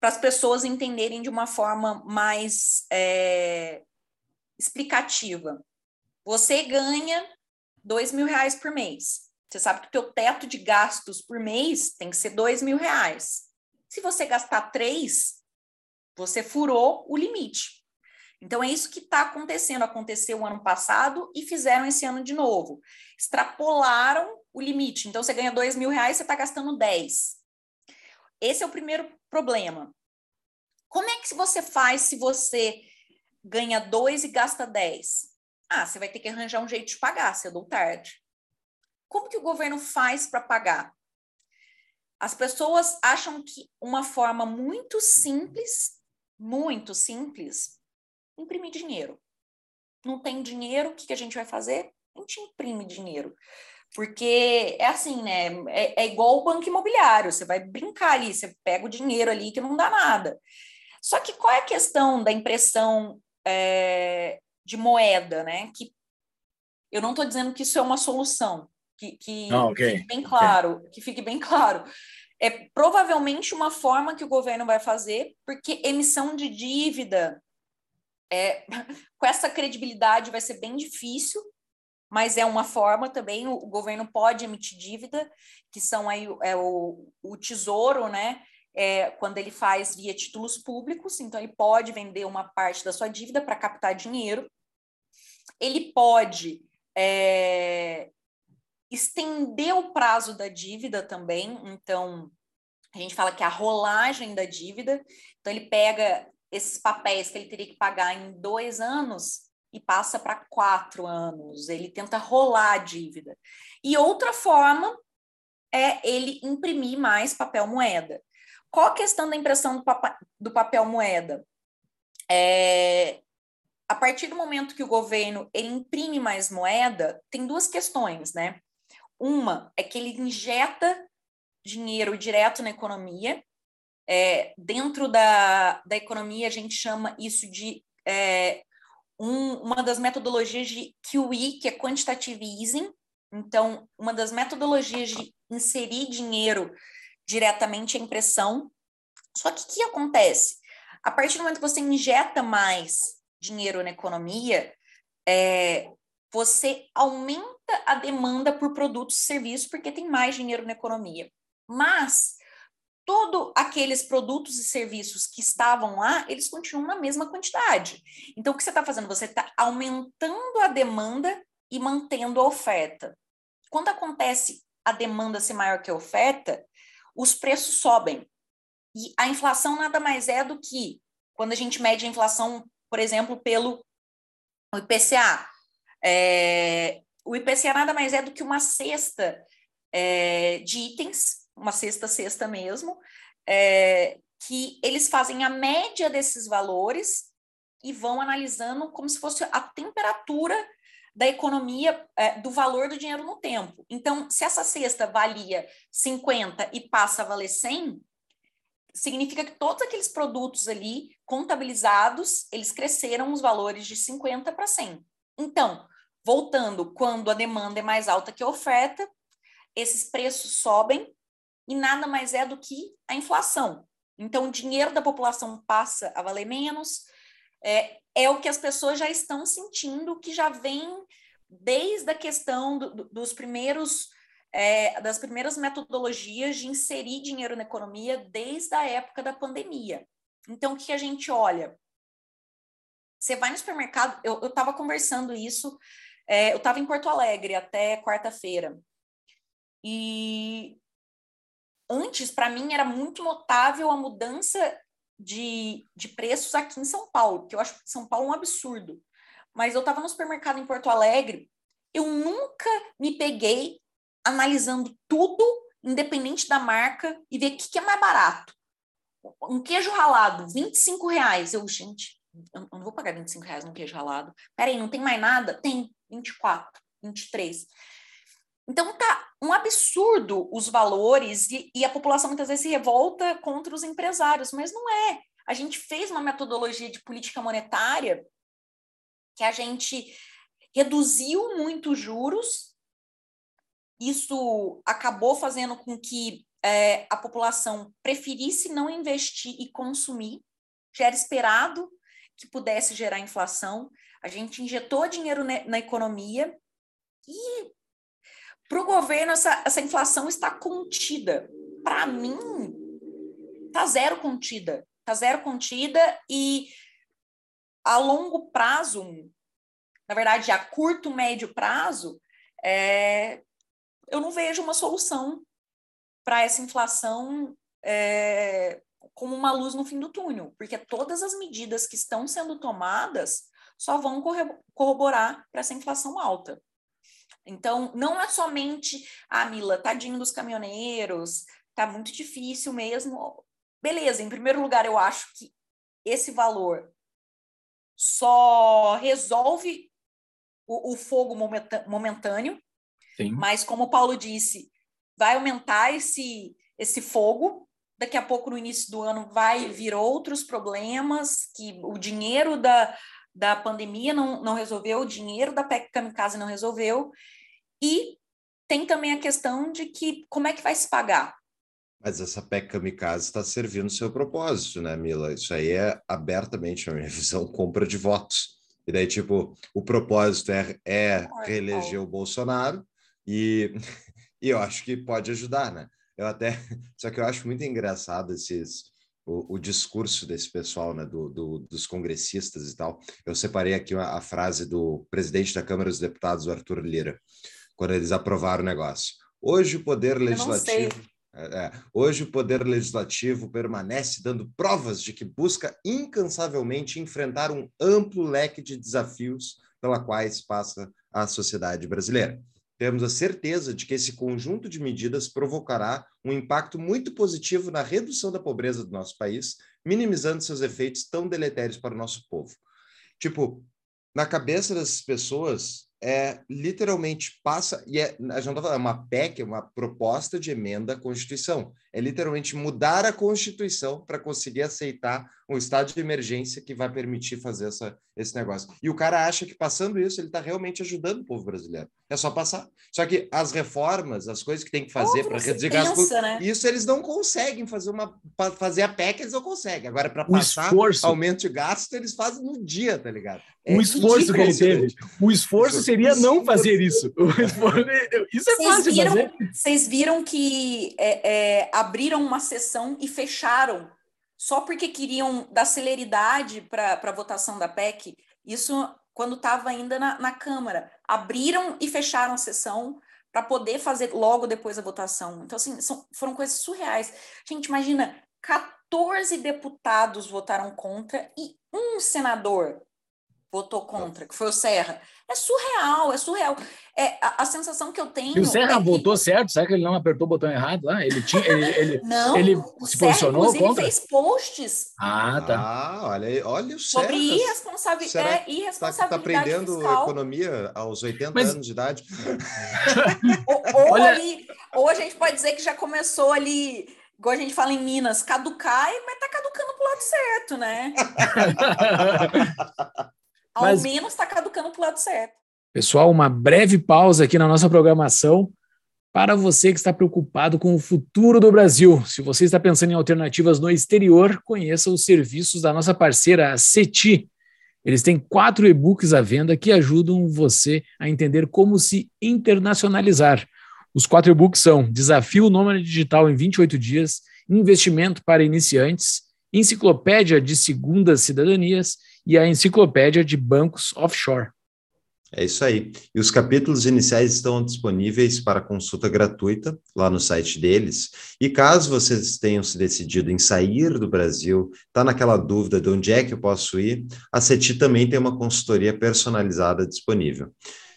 Para as pessoas entenderem de uma forma mais é, explicativa. Você ganha dois mil reais por mês. Você sabe que o teu teto de gastos por mês tem que ser dois mil reais. Se você gastar três, você furou o limite. Então, é isso que está acontecendo. Aconteceu o ano passado e fizeram esse ano de novo. Extrapolaram o limite. Então, você ganha dois mil reais, você está gastando 10. Esse é o primeiro problema. Como é que você faz se você ganha dois e gasta 10? Ah, você vai ter que arranjar um jeito de pagar, cedo ou tarde. Como que o governo faz para pagar? As pessoas acham que uma forma muito simples, muito simples, imprimir dinheiro. Não tem dinheiro, o que, que a gente vai fazer? A gente imprime dinheiro. Porque é assim, né? É, é igual o banco imobiliário, você vai brincar ali, você pega o dinheiro ali que não dá nada. Só que qual é a questão da impressão é, de moeda, né? Que eu não estou dizendo que isso é uma solução, que, que, oh, okay. fique bem claro, okay. que fique bem claro. é provavelmente uma forma que o governo vai fazer, porque emissão de dívida é, com essa credibilidade vai ser bem difícil, mas é uma forma também, o, governo pode emitir dívida, que são aí é, o, o tesouro, né? É, quando ele faz via títulos públicos, então ele pode vender uma parte da sua dívida para captar dinheiro. Ele pode é, estender o prazo da dívida também, então a gente fala que é a rolagem da dívida, então ele pega esses papéis que ele teria que pagar em dois anos e passa para quatro anos, ele tenta rolar a dívida. E outra forma é ele imprimir mais papel moeda. Qual a questão da impressão do, papa do papel moeda? É, a partir do momento que o governo ele imprime mais moeda, tem duas questões, né? Uma é que ele injeta dinheiro direto na economia. É, dentro da, da economia, a gente chama isso de é, um, uma das metodologias de QE, que é Quantitative Easing. Então, uma das metodologias de inserir dinheiro diretamente em impressão. Só que o que acontece? A partir do momento que você injeta mais dinheiro na economia, é, você aumenta a demanda por produtos e serviços porque tem mais dinheiro na economia. Mas todos aqueles produtos e serviços que estavam lá, eles continuam na mesma quantidade. Então, o que você está fazendo? Você está aumentando a demanda e mantendo a oferta. Quando acontece a demanda ser maior que a oferta, os preços sobem. E a inflação nada mais é do que quando a gente mede a inflação, por exemplo, pelo IPCA. É, o IPCA nada mais é do que uma cesta é, de itens, uma cesta cesta mesmo, é, que eles fazem a média desses valores e vão analisando como se fosse a temperatura da economia, é, do valor do dinheiro no tempo. Então, se essa cesta valia 50 e passa a valer 100, significa que todos aqueles produtos ali contabilizados, eles cresceram os valores de 50 para 100. Então, voltando, quando a demanda é mais alta que a oferta, esses preços sobem e nada mais é do que a inflação. Então, o dinheiro da população passa a valer menos, é, é o que as pessoas já estão sentindo, que já vem desde a questão do, do, dos primeiros é, das primeiras metodologias de inserir dinheiro na economia desde a época da pandemia. Então, o que a gente olha? Você vai no supermercado, eu estava conversando isso, é, eu estava em Porto Alegre até quarta-feira, e antes, para mim, era muito notável a mudança de, de preços aqui em São Paulo, que eu acho São Paulo um absurdo. Mas eu estava no supermercado em Porto Alegre, eu nunca me peguei analisando tudo, independente da marca, e ver o que, que é mais barato. Um queijo ralado, 25 reais. Eu, gente, eu não vou pagar 25 reais num queijo ralado. Peraí, não tem mais nada? Tem, 24, 23. Então tá um absurdo os valores e, e, a população muitas vezes se revolta contra os empresários, mas não é. A gente fez uma metodologia de política monetária que a gente reduziu muito os juros. Isso acabou fazendo com que é, a população preferisse não investir e consumir. Já era esperado que pudesse gerar inflação. A gente injetou dinheiro na economia e para o governo, essa, essa inflação está contida. Para mim, está zero contida. Está zero contida e a longo prazo, na verdade, a curto, médio prazo, é, eu não vejo uma solução para essa inflação é, como uma luz no fim do túnel, porque todas as medidas que estão sendo tomadas só vão corroborar para essa inflação alta. Então, não é somente, ah, Mila, tadinho dos caminhoneiros, tá muito difícil mesmo. Beleza, em primeiro lugar, eu acho que esse valor só resolve o, o fogo momentâneo, Sim. mas como o Paulo disse, vai aumentar esse, esse fogo. Daqui a pouco, no início do ano, vai vir outros problemas, que o dinheiro da, da pandemia não, não resolveu, o dinheiro da PEC Kamikaze não resolveu, e tem também a questão de que como é que vai se pagar? Mas essa PEC kamikaze está servindo o seu propósito, né, Mila? Isso aí é abertamente, na minha visão, compra de votos. E daí, tipo, o propósito é, é reeleger o Bolsonaro e, e eu acho que pode ajudar, né? Eu até... Só que eu acho muito engraçado esses... O, o discurso desse pessoal, né, do, do, dos congressistas e tal. Eu separei aqui a, a frase do presidente da Câmara dos Deputados, Arthur Lira, quando eles aprovaram o negócio. Hoje o Poder Legislativo é, é, hoje, o Poder Legislativo permanece dando provas de que busca incansavelmente enfrentar um amplo leque de desafios pela quais passa a sociedade brasileira. Temos a certeza de que esse conjunto de medidas provocará um impacto muito positivo na redução da pobreza do nosso país, minimizando seus efeitos tão deletérios para o nosso povo. Tipo, na cabeça dessas pessoas, é literalmente passa, e é, a gente não tá falando, é uma PEC, é uma proposta de emenda à Constituição. É literalmente mudar a Constituição para conseguir aceitar um estado de emergência que vai permitir fazer essa, esse negócio. E o cara acha que passando isso, ele está realmente ajudando o povo brasileiro. É só passar. Só que as reformas, as coisas que tem que fazer para reduzir gastos, né? isso eles não conseguem fazer uma fazer a PEC, eles não conseguem. Agora, para passar esforço. aumento de gasto, eles fazem no dia, tá ligado? É o esforço que ele teve. O esforço seria não fazer isso. Isso é fácil viram, fazer. Vocês viram que é, é, abriram uma sessão e fecharam só porque queriam dar celeridade para a votação da PEC. Isso quando estava ainda na, na Câmara. Abriram e fecharam a sessão para poder fazer logo depois a votação. Então, assim, são, foram coisas surreais. Gente, imagina, 14 deputados votaram contra e um senador votou contra, que foi o Serra. É surreal, é surreal. É, a, a sensação que eu tenho. E o Serra é votou que... certo? Será que ele não apertou o botão errado lá? Ele tinha. Ele, ele, não, ele se Serra, posicionou contra? fez posts. Ah, tá. Ah, olha aí, olha o Serra. Sobre é, irresponsabilidade. Está tá aprendendo fiscal. economia aos 80 Mas... anos de idade. ou, ou, olha... ali, ou a gente pode dizer que já começou ali igual a gente fala em Minas, caducar, mas tá caducando pro lado certo, né? Ao Mas, menos está caducando para o lado certo. Pessoal, uma breve pausa aqui na nossa programação para você que está preocupado com o futuro do Brasil. Se você está pensando em alternativas no exterior, conheça os serviços da nossa parceira, a CETI. Eles têm quatro e-books à venda que ajudam você a entender como se internacionalizar. Os quatro e-books são Desafio Nômade Digital em 28 Dias, Investimento para Iniciantes, Enciclopédia de Segundas Cidadanias e a Enciclopédia de Bancos Offshore. É isso aí. E os capítulos iniciais estão disponíveis para consulta gratuita lá no site deles. E caso vocês tenham se decidido em sair do Brasil, está naquela dúvida de onde é que eu posso ir, a CETI também tem uma consultoria personalizada disponível.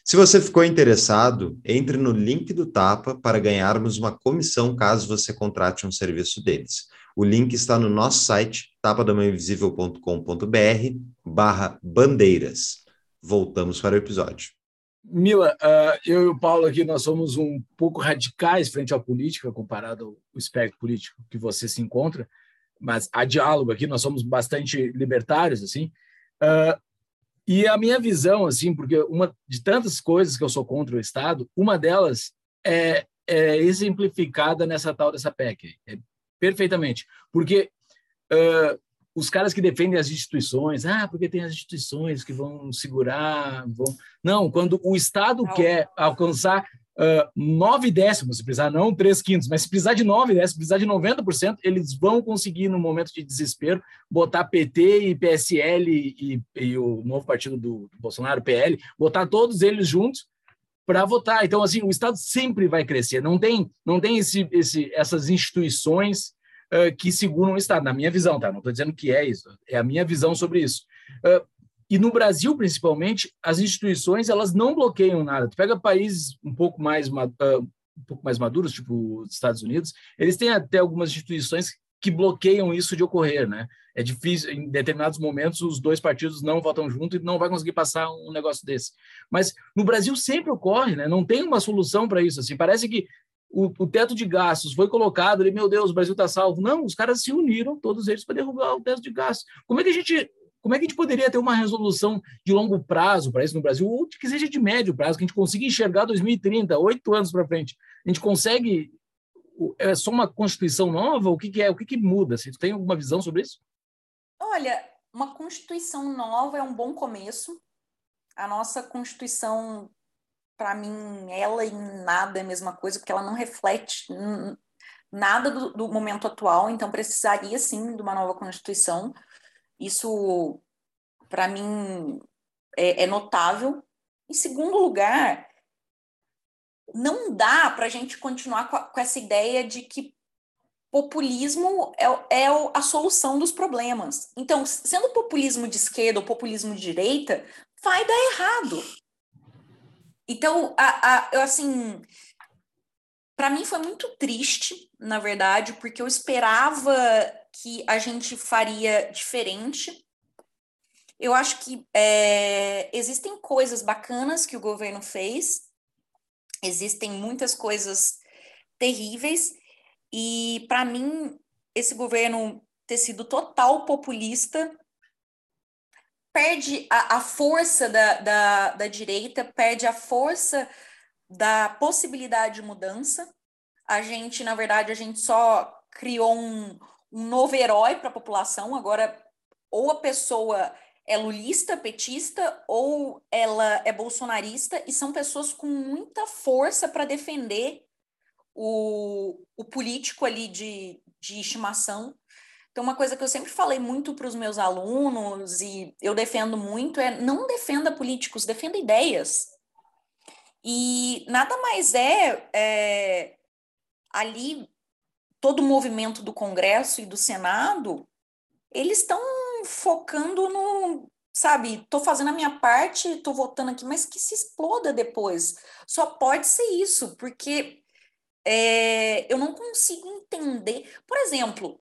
Se você ficou interessado, entre no link do Tapa para ganharmos uma comissão caso você contrate um serviço deles. O link está no nosso site, tapadamainvisível.com.br barra bandeiras. Voltamos para o episódio. Mila, uh, eu e o Paulo aqui, nós somos um pouco radicais frente à política, comparado ao espectro político que você se encontra, mas há diálogo aqui, nós somos bastante libertários, assim, uh, e a minha visão, assim, porque uma de tantas coisas que eu sou contra o Estado, uma delas é, é exemplificada nessa tal dessa PEC. É perfeitamente. Porque uh, os caras que defendem as instituições, ah, porque tem as instituições que vão segurar, vão... Não, quando o Estado não. quer alcançar uh, nove décimos, se precisar, não três quintos, mas se precisar de nove décimos, se precisar de 90%, eles vão conseguir, no momento de desespero, botar PT e PSL e, e o novo partido do, do Bolsonaro, PL, botar todos eles juntos para votar. Então, assim, o Estado sempre vai crescer. Não tem, não tem esse, esse, essas instituições uh, que seguram o Estado, na minha visão, tá? Não estou dizendo que é isso, é a minha visão sobre isso. Uh, e no Brasil, principalmente, as instituições elas não bloqueiam nada. Tu pega países um pouco mais uh, um pouco mais maduros, tipo os Estados Unidos, eles têm até algumas instituições que bloqueiam isso de ocorrer, né? É difícil, em determinados momentos, os dois partidos não votam junto e não vai conseguir passar um negócio desse. Mas no Brasil sempre ocorre, né? Não tem uma solução para isso. Assim, parece que o, o, teto de gastos foi colocado e, meu Deus, o Brasil está salvo. Não, os caras se uniram, todos eles, para derrubar o teto de gastos. Como é que a gente como é que a gente poderia ter uma resolução de longo prazo para isso no Brasil, ou que seja de médio prazo, que a gente consiga enxergar 2030, oito anos para frente? A gente consegue é só uma constituição nova? O que, que é? O que, que muda? Você tem alguma visão sobre isso? Olha, uma constituição nova é um bom começo. A nossa constituição, para mim, ela em nada é a mesma coisa, porque ela não reflete nada do, do momento atual. Então, precisaria sim de uma nova constituição. Isso, para mim, é, é notável. Em segundo lugar, não dá para a gente continuar com, a, com, essa ideia de que populismo é, é, a solução dos problemas. Então, sendo populismo de esquerda ou populismo de direita, vai dar errado. Então, a, a, eu, assim, para mim foi muito triste, na verdade, porque eu esperava que a gente faria diferente. Eu acho que é, existem coisas bacanas que o governo fez, Existem muitas coisas terríveis e para mim esse governo ter sido total populista perde a, a força da, da, da direita, perde a força da possibilidade de mudança. A gente, na verdade, a gente só criou um, um novo herói para a população. Agora, ou a pessoa é lulista, petista ou ela é bolsonarista e são pessoas com muita força para defender o, o político ali de, de estimação. Então, uma coisa que eu sempre falei muito para os meus alunos e eu defendo muito é não defenda políticos, defenda ideias. E nada mais é, é ali todo o movimento do Congresso e do Senado, eles estão focando no, sabe, tô fazendo a minha parte, tô votando aqui, mas que se exploda depois. Só pode ser isso, porque é, eu não consigo entender. Por exemplo,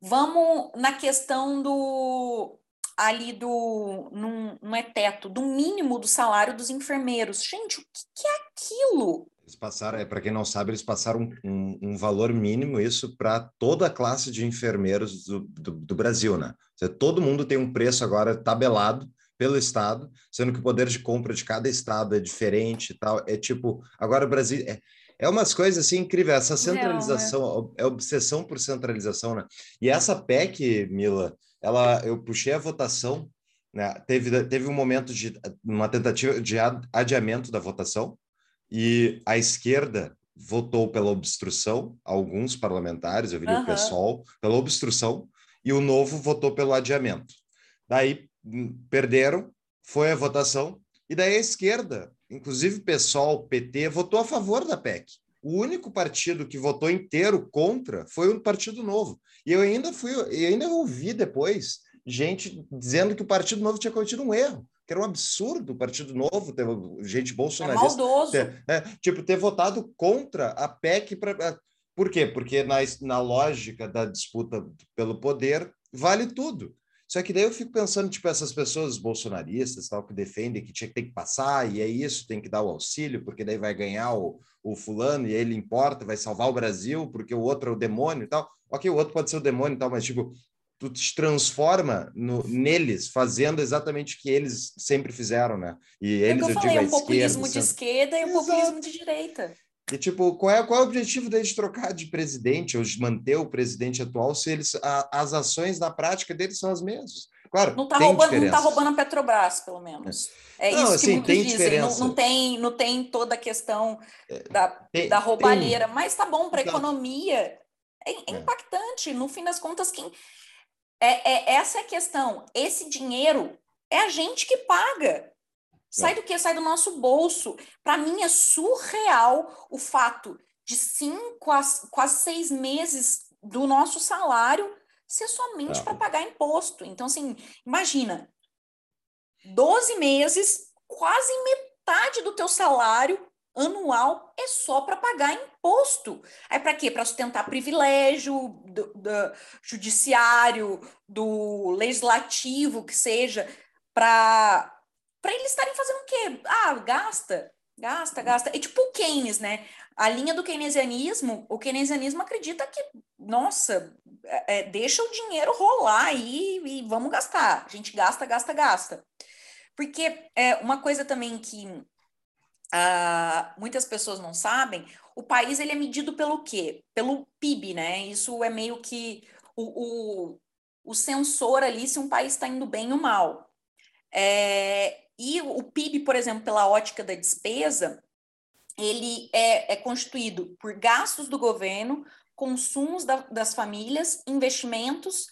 vamos na questão do ali do não, não é teto, do mínimo do salário dos enfermeiros. Gente, o que, que é aquilo? Eles passaram, é, para quem não sabe, eles passaram um, um valor mínimo isso para toda a classe de enfermeiros do, do, do Brasil, né? Seja, todo mundo tem um preço agora tabelado pelo estado, sendo que o poder de compra de cada estado é diferente e tal. É tipo, agora o Brasil é, é umas coisas assim incríveis, essa centralização, Real, é obsessão por centralização, né? E essa PEC, Mila, ela eu puxei a votação, né? Teve teve um momento de uma tentativa de adiamento da votação e a esquerda votou pela obstrução, alguns parlamentares, eu vi uhum. o PSOL, pela obstrução, e o Novo votou pelo adiamento. Daí hum, perderam, foi a votação, e daí a esquerda, inclusive PSOL, PT, votou a favor da PEC. O único partido que votou inteiro contra foi o Partido Novo. E eu ainda fui, eu ainda ouvi depois gente dizendo que o Partido Novo tinha cometido um erro que era um absurdo o Partido Novo ter gente bolsonarista. É maldoso. Ter, é, tipo, ter votado contra a PEC. Pra, por quê? Porque na, na lógica da disputa pelo poder, vale tudo. Só que daí eu fico pensando, tipo, essas pessoas bolsonaristas, tal, que defendem que tinha que ter que passar, e é isso, tem que dar o auxílio, porque daí vai ganhar o, o fulano, e ele importa, vai salvar o Brasil, porque o outro é o demônio e tal. Ok, o outro pode ser o demônio e tal, mas, tipo, tu te transforma no, neles, fazendo exatamente o que eles sempre fizeram, né? E é eles, é eu, eu falei, digo, um populismo esquerda, de esquerda e um populismo de direita. E, tipo, qual é, qual é o objetivo deles de trocar de presidente ou de manter o presidente atual se eles, a, as ações na prática deles são as mesmas? Claro, não está roubando, não tá roubando a Petrobras, pelo menos. É, é não, isso assim, que muitos tem dizem. Não, não, tem, não tem toda a questão é, da, tem, da roubalheira, tem... mas tá bom para a economia. É, é, impactante. No fim das contas, quem, é, é, essa é a questão. Esse dinheiro é a gente que paga. Sai é. do que? Sai do nosso bolso. Para mim é surreal o fato de cinco, quase seis meses do nosso salário ser somente é. para pagar imposto. Então, assim, imagina, 12 meses, quase metade do teu salário anual é só para pagar imposto. Aí para quê? Para sustentar privilégio do, do, judiciário, do legislativo, que seja, para para eles estarem fazendo o quê? Ah, gasta, gasta, gasta. É tipo o Keynes, né? A linha do keynesianismo, o keynesianismo acredita que, nossa, é, é deixa o dinheiro rolar aí e vamos gastar. A gente gasta, gasta, gasta. Porque é uma coisa também que uh, muitas pessoas não sabem, o país ele é medido pelo quê? Pelo PIB, né? Isso é meio que o, o, o sensor ali se um país está indo bem ou mal. É, e o PIB, por exemplo, pela ótica da despesa, ele é, é constituído por gastos do governo, consumos da, das famílias, investimentos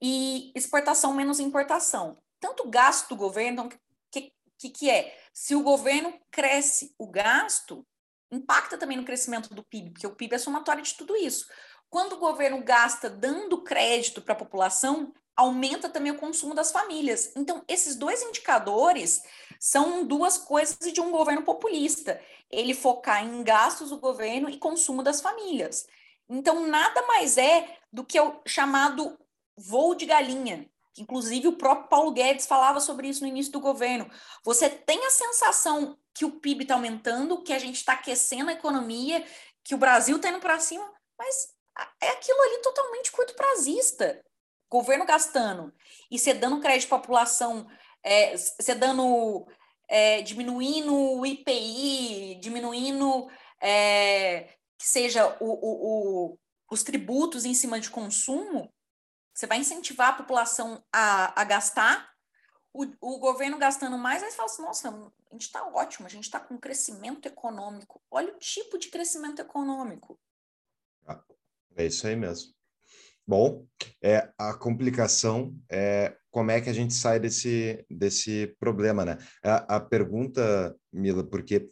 e exportação menos importação. Tanto gasto do governo, então, que, que, que é? Se o governo cresce o gasto, impacta também no crescimento do PIB, porque o PIB é somatório de tudo isso. Quando o governo gasta dando crédito para a população, aumenta também o consumo das famílias. Então, esses dois indicadores são duas coisas de um governo populista. Ele focar em gastos do governo e consumo das famílias. Então, nada mais é do que o chamado voo de galinha. Inclusive, o próprio Paulo Guedes falava sobre isso no início do governo. Você tem a sensação que o PIB está aumentando, que a gente está aquecendo a economia, que o Brasil está indo para cima, mas é aquilo ali totalmente curto prazista governo gastando e você dando crédito à população, é, você dando, é, diminuindo o IPI, diminuindo é, que seja o, o, o, os tributos em cima de consumo, você vai incentivar a população a, a gastar, o, o governo gastando mais, aí você fala assim, nossa, a gente está ótimo, a gente está com crescimento econômico. Olha o tipo de crescimento econômico. Ah, é isso aí mesmo. Bom, é, a complicação é como é que a gente sai desse, desse problema, né? A, a pergunta, Mila, porque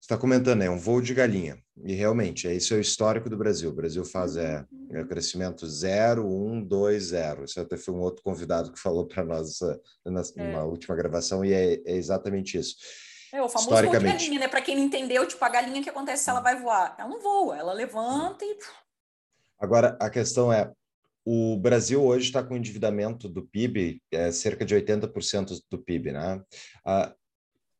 está comentando, é um voo de galinha. E realmente, é isso é o histórico do Brasil. O Brasil faz é, é crescimento 0, 1, 2, 0. Isso até foi um outro convidado que falou para nós uh, na, é. última gravação, e é, é exatamente isso. É o famoso voo de galinha, né? Para quem não entendeu, tipo, a galinha que acontece se ela vai voar? Ela não voa, ela levanta e Agora, a questão é, o Brasil hoje está com endividamento do PIB, é cerca de 80% do PIB, né? Ah,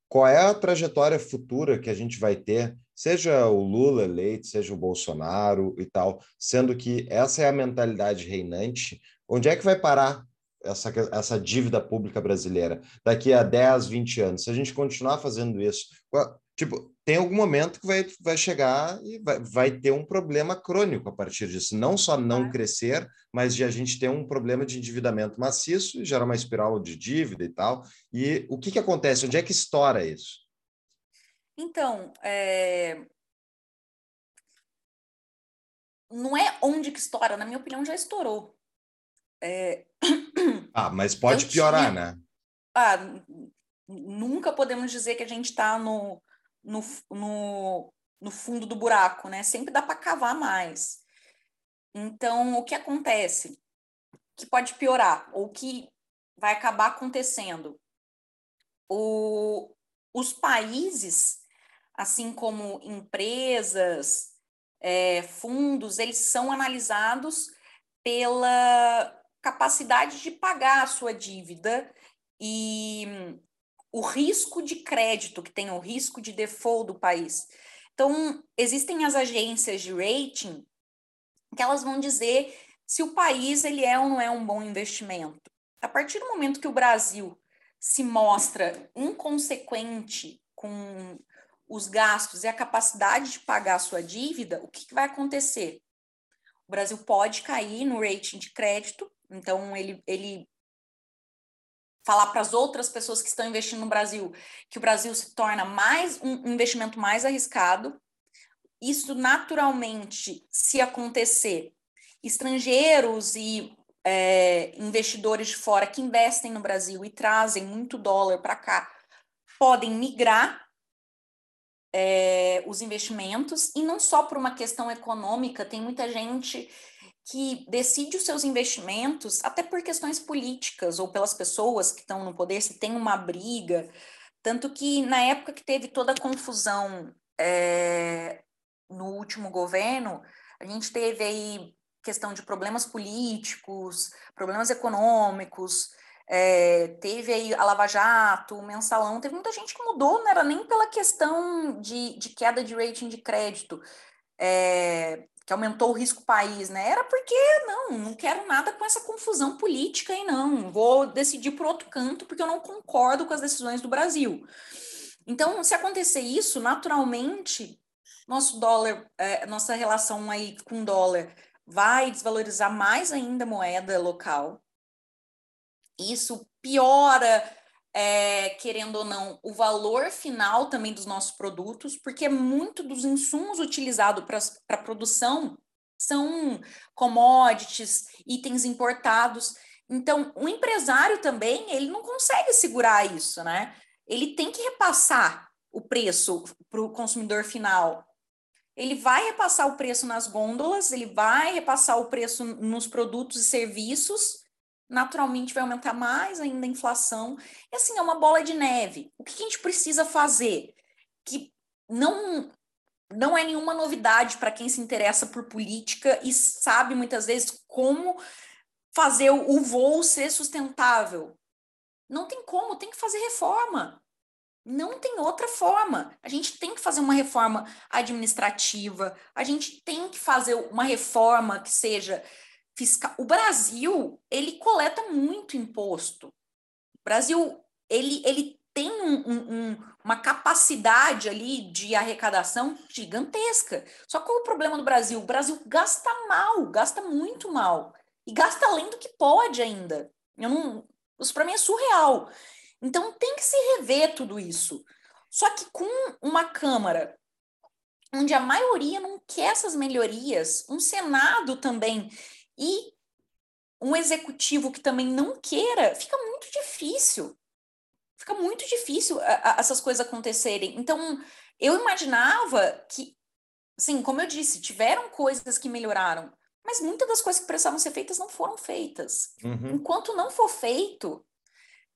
qual é a trajetória futura que a gente vai ter, seja o Lula eleito, seja o Bolsonaro e tal, sendo que essa é a mentalidade reinante, onde é que vai parar essa, essa dívida pública brasileira daqui a 10, 20 anos? Se a gente continuar fazendo isso, tipo, tem algum momento que vai, vai chegar e vai, vai ter um problema crônico a partir disso. Não só não crescer, mas de a gente ter um problema de endividamento maciço, gera uma espiral de dívida e tal. E o que, que acontece? Onde é que estoura isso? Então, é... não é onde que estoura, na minha opinião, já estourou. É... Ah, mas pode piorar, tinha... né? Ah, nunca podemos dizer que a gente está no no, no, no fundo do buraco, né? Sempre dá para cavar mais. Então, o que acontece? Que pode piorar, ou que vai acabar acontecendo. O, os países, assim como empresas, é, fundos, eles são analisados pela capacidade de pagar a sua dívida e o risco de crédito, que tem o risco de default do país. Então, existem as agências de rating que elas vão dizer se o país ele é ou não é um bom investimento. A partir do momento que o Brasil se mostra inconsequente com os gastos e a capacidade de pagar a sua dívida, o que, que vai acontecer? O Brasil pode cair no rating de crédito, então ele, ele falar para as outras pessoas que estão investindo no Brasil que o Brasil se torna mais um investimento mais arriscado. Isso naturalmente, se acontecer, estrangeiros e é, investidores de fora que investem no Brasil e trazem muito dólar para cá podem migrar é, os investimentos e não só por uma questão econômica, tem muita gente que decide os seus investimentos até por questões políticas ou pelas pessoas que estão no poder, se tem uma briga. Tanto que na época que teve toda a confusão é, no último governo, a gente teve aí questão de problemas políticos, problemas econômicos, é, teve aí a Lava Jato, o Mensalão, teve muita gente que mudou, não era nem pela questão de, de queda de rating de crédito, é, que aumentou o risco país, né? Era porque não, não quero nada com essa confusão política aí, não. Vou decidir por outro canto porque eu não concordo com as decisões do Brasil. Então, se acontecer isso, naturalmente, nosso dólar, é, nossa relação aí com dólar vai desvalorizar mais ainda a moeda local. Isso piora, é, querendo ou não, o valor final também dos nossos produtos, porque muito dos insumos utilizados para a produção são commodities, itens importados. Então, o empresário também, ele não consegue segurar isso, né? Ele tem que repassar o preço para o consumidor final. Ele vai repassar o preço nas gôndolas, ele vai repassar o preço nos produtos e serviços, naturalmente vai aumentar mais ainda a inflação. E assim, é uma bola de neve. O que a gente precisa fazer? Que não não é nenhuma novidade para quem se interessa por política e sabe muitas vezes como fazer o voo ser sustentável. Não tem como, tem que fazer reforma. Não tem outra forma. A gente tem que fazer uma reforma administrativa, a gente tem que fazer uma reforma que seja fiscal. O Brasil, ele coleta muito imposto. O Brasil, ele, ele tem um, um, uma capacidade ali de arrecadação gigantesca. Só qual é o problema do Brasil? O Brasil gasta mal, gasta muito mal. E gasta além do que pode ainda. Eu não, isso para mim é surreal. Então tem que se rever tudo isso. Só que com uma Câmara onde a maioria não quer essas melhorias, um Senado também e um executivo que também não queira, fica muito difícil fica muito difícil a, a, essas coisas acontecerem. Então, eu imaginava que, sim, como eu disse, tiveram coisas que melhoraram, mas muitas das coisas que precisavam ser feitas não foram feitas. Uhum. Enquanto não for feito,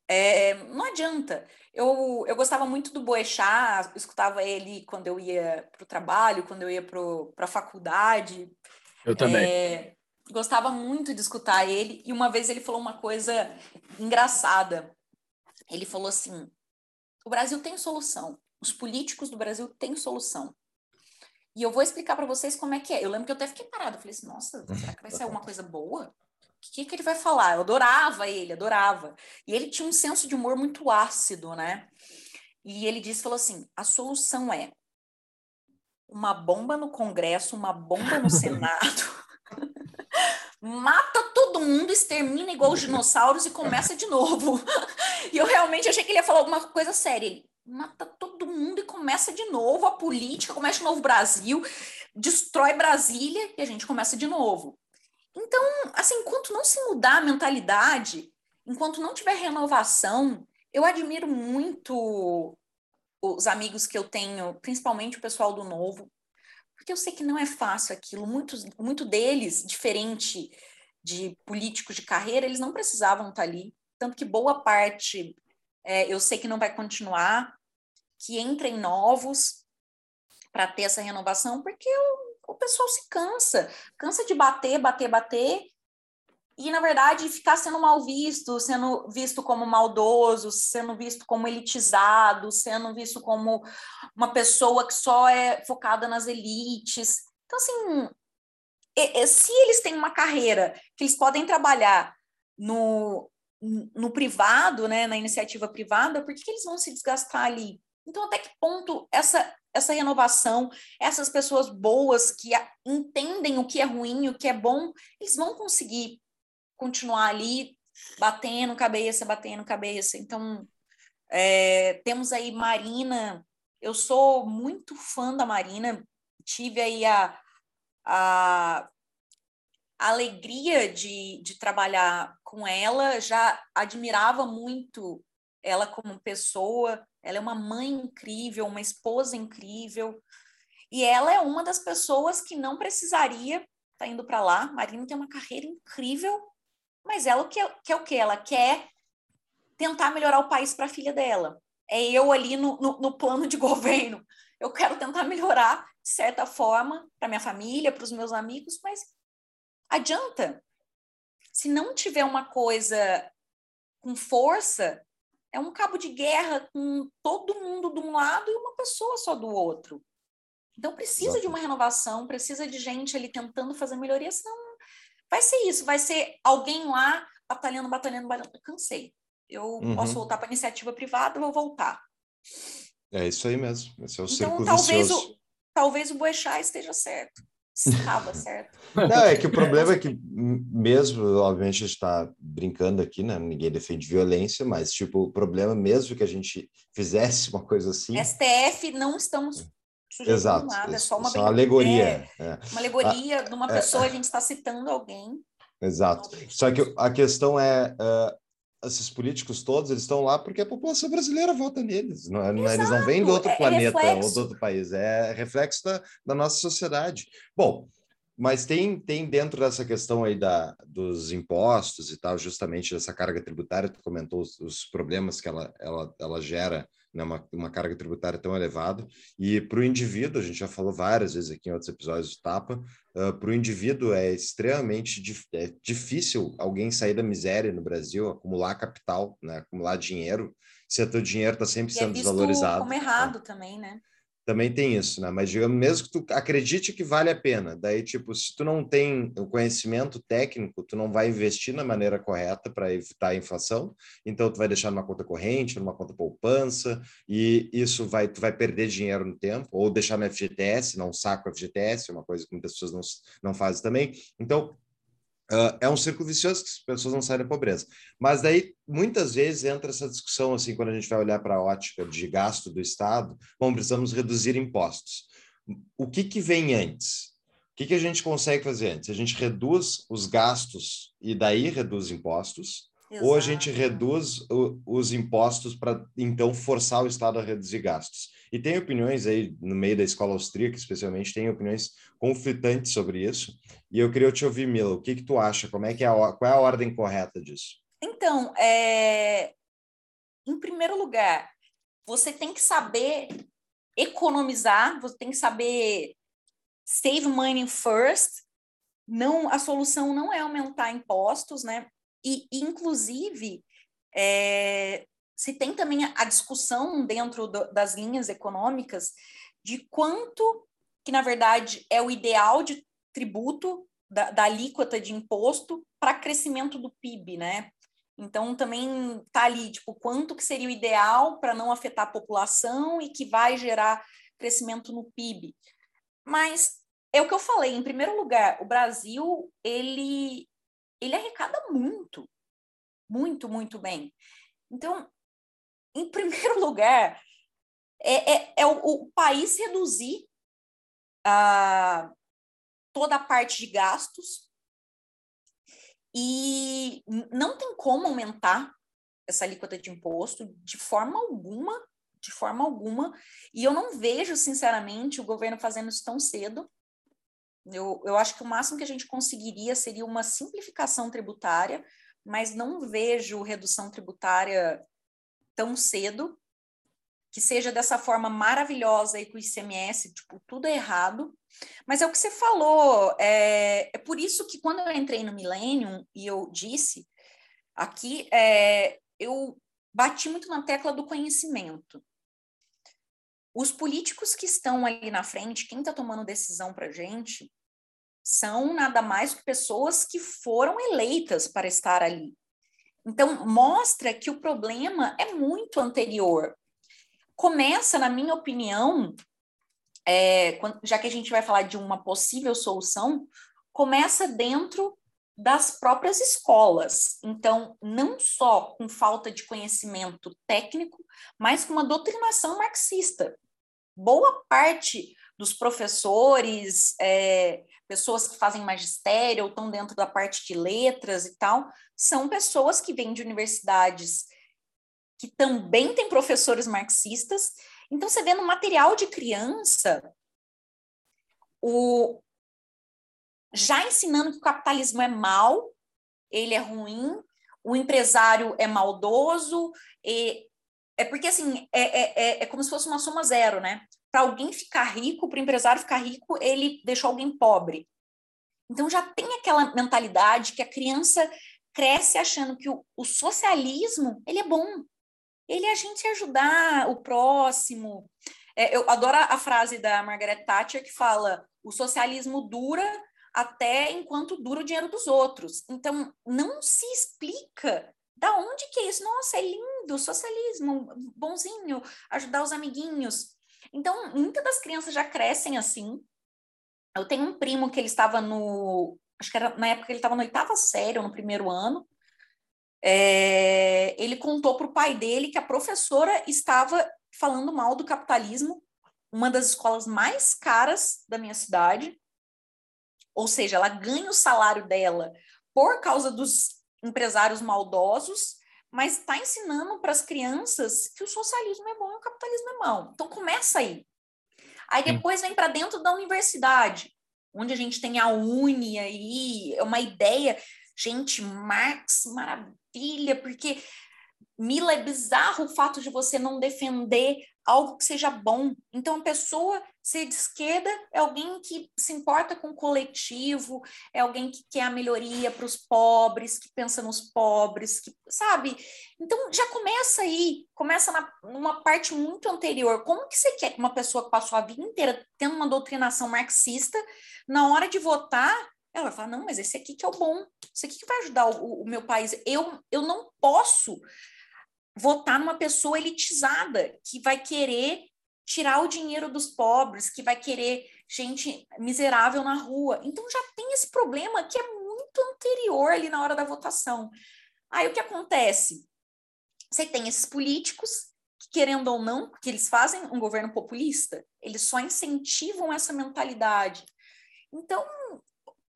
é, não adianta. Eu, eu gostava muito do Boechat, escutava ele quando eu ia para o trabalho, quando eu ia para a faculdade. Eu também. É, gostava muito de escutar ele, e uma vez ele falou uma coisa engraçada ele falou assim: o Brasil tem solução, os políticos do Brasil têm solução. E eu vou explicar para vocês como é que é. Eu lembro que eu até fiquei parada, falei assim: nossa, será que vai ser alguma coisa boa? O que, que ele vai falar? Eu adorava ele, adorava. E ele tinha um senso de humor muito ácido, né? E ele disse, falou assim, a solução é uma bomba no Congresso, uma bomba no Senado, mata todo mundo, extermina igual os dinossauros e começa de novo. e eu realmente achei que ele ia falar alguma coisa séria. Ele mata todo mundo e começa de novo a política, começa de novo Brasil, destrói Brasília e a gente começa de novo. Então, assim, enquanto não se mudar a mentalidade, enquanto não tiver renovação, eu admiro muito os amigos que eu tenho, principalmente o pessoal do Novo, porque eu sei que não é fácil aquilo. Muitos, muito deles, diferente de políticos de carreira, eles não precisavam estar ali. Tanto que boa parte é, eu sei que não vai continuar, que entrem novos para ter essa renovação, porque o, o pessoal se cansa, cansa de bater, bater, bater, e, na verdade, ficar sendo mal visto, sendo visto como maldoso, sendo visto como elitizado, sendo visto como uma pessoa que só é focada nas elites. Então, assim, se eles têm uma carreira que eles podem trabalhar no, no privado, né, na iniciativa privada, por que, eles vão se desgastar ali? Então, até que ponto essa, essa renovação, essas pessoas boas que entendem o que é ruim, o que é bom, eles vão conseguir continuar ali batendo cabeça, batendo cabeça. Então, é, temos aí Marina, eu sou muito fã da Marina, tive aí a, a, alegria de, de trabalhar com ela, já admirava muito ela como pessoa, ela é uma mãe incrível, uma esposa incrível, e ela é uma das pessoas que não precisaria estar tá indo para lá. Marina tem uma carreira incrível, mas ela quer, quer o quê? Ela quer tentar melhorar o país para a filha dela. É eu ali no, no, no plano de governo. Eu quero tentar melhorar, de certa forma, para minha família, para os meus amigos, mas adianta. Se não tiver uma coisa com força, é um cabo de guerra com todo mundo de um lado e uma pessoa só do outro. Então precisa Exato. de uma renovação, precisa de gente ali tentando fazer melhoria, senão Vai ser isso, vai ser alguém lá batalhando, batalhando, batalhando. Eu cansei. Eu uhum. posso voltar para iniciativa privada, vou voltar. É isso aí mesmo. Esse é o então, círculo talvez vicioso. o, talvez o Boechat esteja certo. Estava certo. Não, é que o problema é que, mesmo, obviamente, a gente está brincando aqui, né? Ninguém defende violência, mas, tipo, o problema, mesmo que a gente fizesse uma coisa assim. STF não estamos Exato, nada, é só uma, é uma alegoria. é, é. uma alegoria de uma é. pessoa, a gente está citando alguém. Exato. Só que a questão é, uh, esses políticos todos, eles estão lá porque a população brasileira vota neles. Não, é- é- eles não vêm do outro é- é planeta ou do outro país. É reflexo da, da nossa sociedade. Bom, mas tem, tem dentro dessa questão aí da, dos impostos e tal, justamente dessa carga tributária, tu comentou os, os problemas que ela, ela, ela gera, né, uma, uma carga tributária tão elevada. E para o indivíduo, a gente já falou várias vezes aqui em outros episódios do Tapa, para o indivíduo é extremamente dif- é difícil alguém sair da miséria no Brasil, acumular capital, né, acumular dinheiro, se o teu dinheiro está sempre E é sendo visto desvalorizado. como errado também, né? Também tem isso, né? Mas digamos, mesmo que tu acredite que vale a pena, daí, tipo, se tu não tem o conhecimento técnico, tu não vai investir na maneira correta para evitar a inflação, então tu vai deixar numa conta corrente, numa conta poupança, e isso vai, tu vai perder dinheiro no tempo, ou deixar no FGTS, não saco FGTS, é uma coisa que muitas pessoas não, não fazem também. Então, Uh, é um círculo vicioso que as pessoas não saem da pobreza. Mas daí, muitas vezes, entra essa discussão, assim, quando a gente vai olhar para a ótica de gasto do Estado, bom, precisamos reduzir impostos. O que, que vem antes? O que, que a gente consegue fazer antes? A gente reduz os gastos e daí reduz impostos, ou a gente Exato. reduz o- os impostos para, então, forçar o Estado a reduzir gastos. E tem opiniões aí, no meio da escola austríaca, especialmente, tem opiniões conflitantes sobre isso. E eu queria te ouvir, Mila, o que que tu acha? Como é que é a, qual é a ordem correta disso? Então, é, em primeiro lugar, você tem que saber economizar, você tem que saber save money first. Não, a solução não é aumentar impostos, né? E, inclusive, é, se tem também a, discussão dentro do- das linhas econômicas de quanto que, na verdade, é o ideal de tributo da, da alíquota de imposto para crescimento do PIB, né? Então também tá ali, tipo, quanto que seria o ideal para não afetar a população e que vai gerar crescimento no PIB. Mas é o que eu falei, em primeiro lugar, o Brasil, ele ele arrecada muito, muito, muito bem. Então, em primeiro lugar, é, é, é o, o país reduzir toda a parte de gastos e não tem como aumentar essa alíquota de imposto de forma alguma, de forma alguma, e eu não vejo, sinceramente, o governo fazendo isso tão cedo. Eu, eu acho que o máximo que a gente conseguiria seria uma simplificação tributária, mas não vejo redução tributária tão cedo, que seja dessa forma maravilhosa e com o ICMS, tipo, tudo é errado. Mas é o que você falou, é, é por isso que quando eu entrei no Millennium e eu disse aqui, é, eu bati muito na tecla do conhecimento. Os políticos que estão ali na frente, quem está tomando decisão para a gente, são nada mais que pessoas que foram eleitas para estar ali. Então, mostra que o problema é muito anterior. Começa, na minha opinião, é, já que a gente vai falar de uma possível solução, começa dentro das próprias escolas. Então, não só com falta de conhecimento técnico, mas com uma doutrinação marxista. Boa parte dos professores, é, pessoas que fazem magistério ou estão dentro da parte de letras e tal, são pessoas que vêm de universidades que também têm professores marxistas. Então, você vê no material de criança o já ensinando que o capitalismo é mal, ele é ruim, o empresário é maldoso, e é porque assim é, é, é, é como se fosse uma soma zero, né? Para alguém ficar rico, para o empresário ficar rico, ele deixou alguém pobre. Então já tem aquela mentalidade que a criança cresce achando que o, o socialismo ele é bom, ele é a gente ajudar o próximo. É, eu adoro a frase da Margaret Thatcher que fala: o socialismo dura até enquanto dura o dinheiro dos outros. Então, não se explica da onde que é isso. Nossa, é lindo socialismo, bonzinho, ajudar os amiguinhos. Então, muitas das crianças já crescem assim. Eu tenho um primo que ele estava no. Acho que era na época que ele estava no oitava série, ou no primeiro ano. É, ele contou para o pai dele que a professora estava falando mal do capitalismo, uma das escolas mais caras da minha cidade. Ou seja, ela ganha o salário dela por causa dos empresários maldosos, mas está ensinando para as crianças que o socialismo é bom e o capitalismo é mau. Então começa aí. Aí depois vem para dentro da universidade, onde a gente tem a Uni aí, é uma ideia. Gente, Marx, maravilha, porque Mila, é bizarro o fato de você não defender algo que seja bom. Então, a pessoa ser de esquerda é alguém que se importa com o coletivo, é alguém que quer a melhoria para os pobres, que pensa nos pobres, que sabe? Então, já começa aí, começa na, numa parte muito anterior. Como que você quer que uma pessoa que passou a vida inteira tendo uma doutrinação marxista, na hora de votar, ela vai falar, não, mas esse aqui que é o bom, esse aqui que vai ajudar o, o meu país. Eu, eu não posso votar numa pessoa elitizada que vai querer tirar o dinheiro dos pobres, que vai querer gente miserável na rua. Então já tem esse problema que é muito anterior ali na hora da votação. Aí o que acontece? Você tem esses políticos que, querendo ou não, porque eles fazem um governo populista, eles só incentivam essa mentalidade. Então,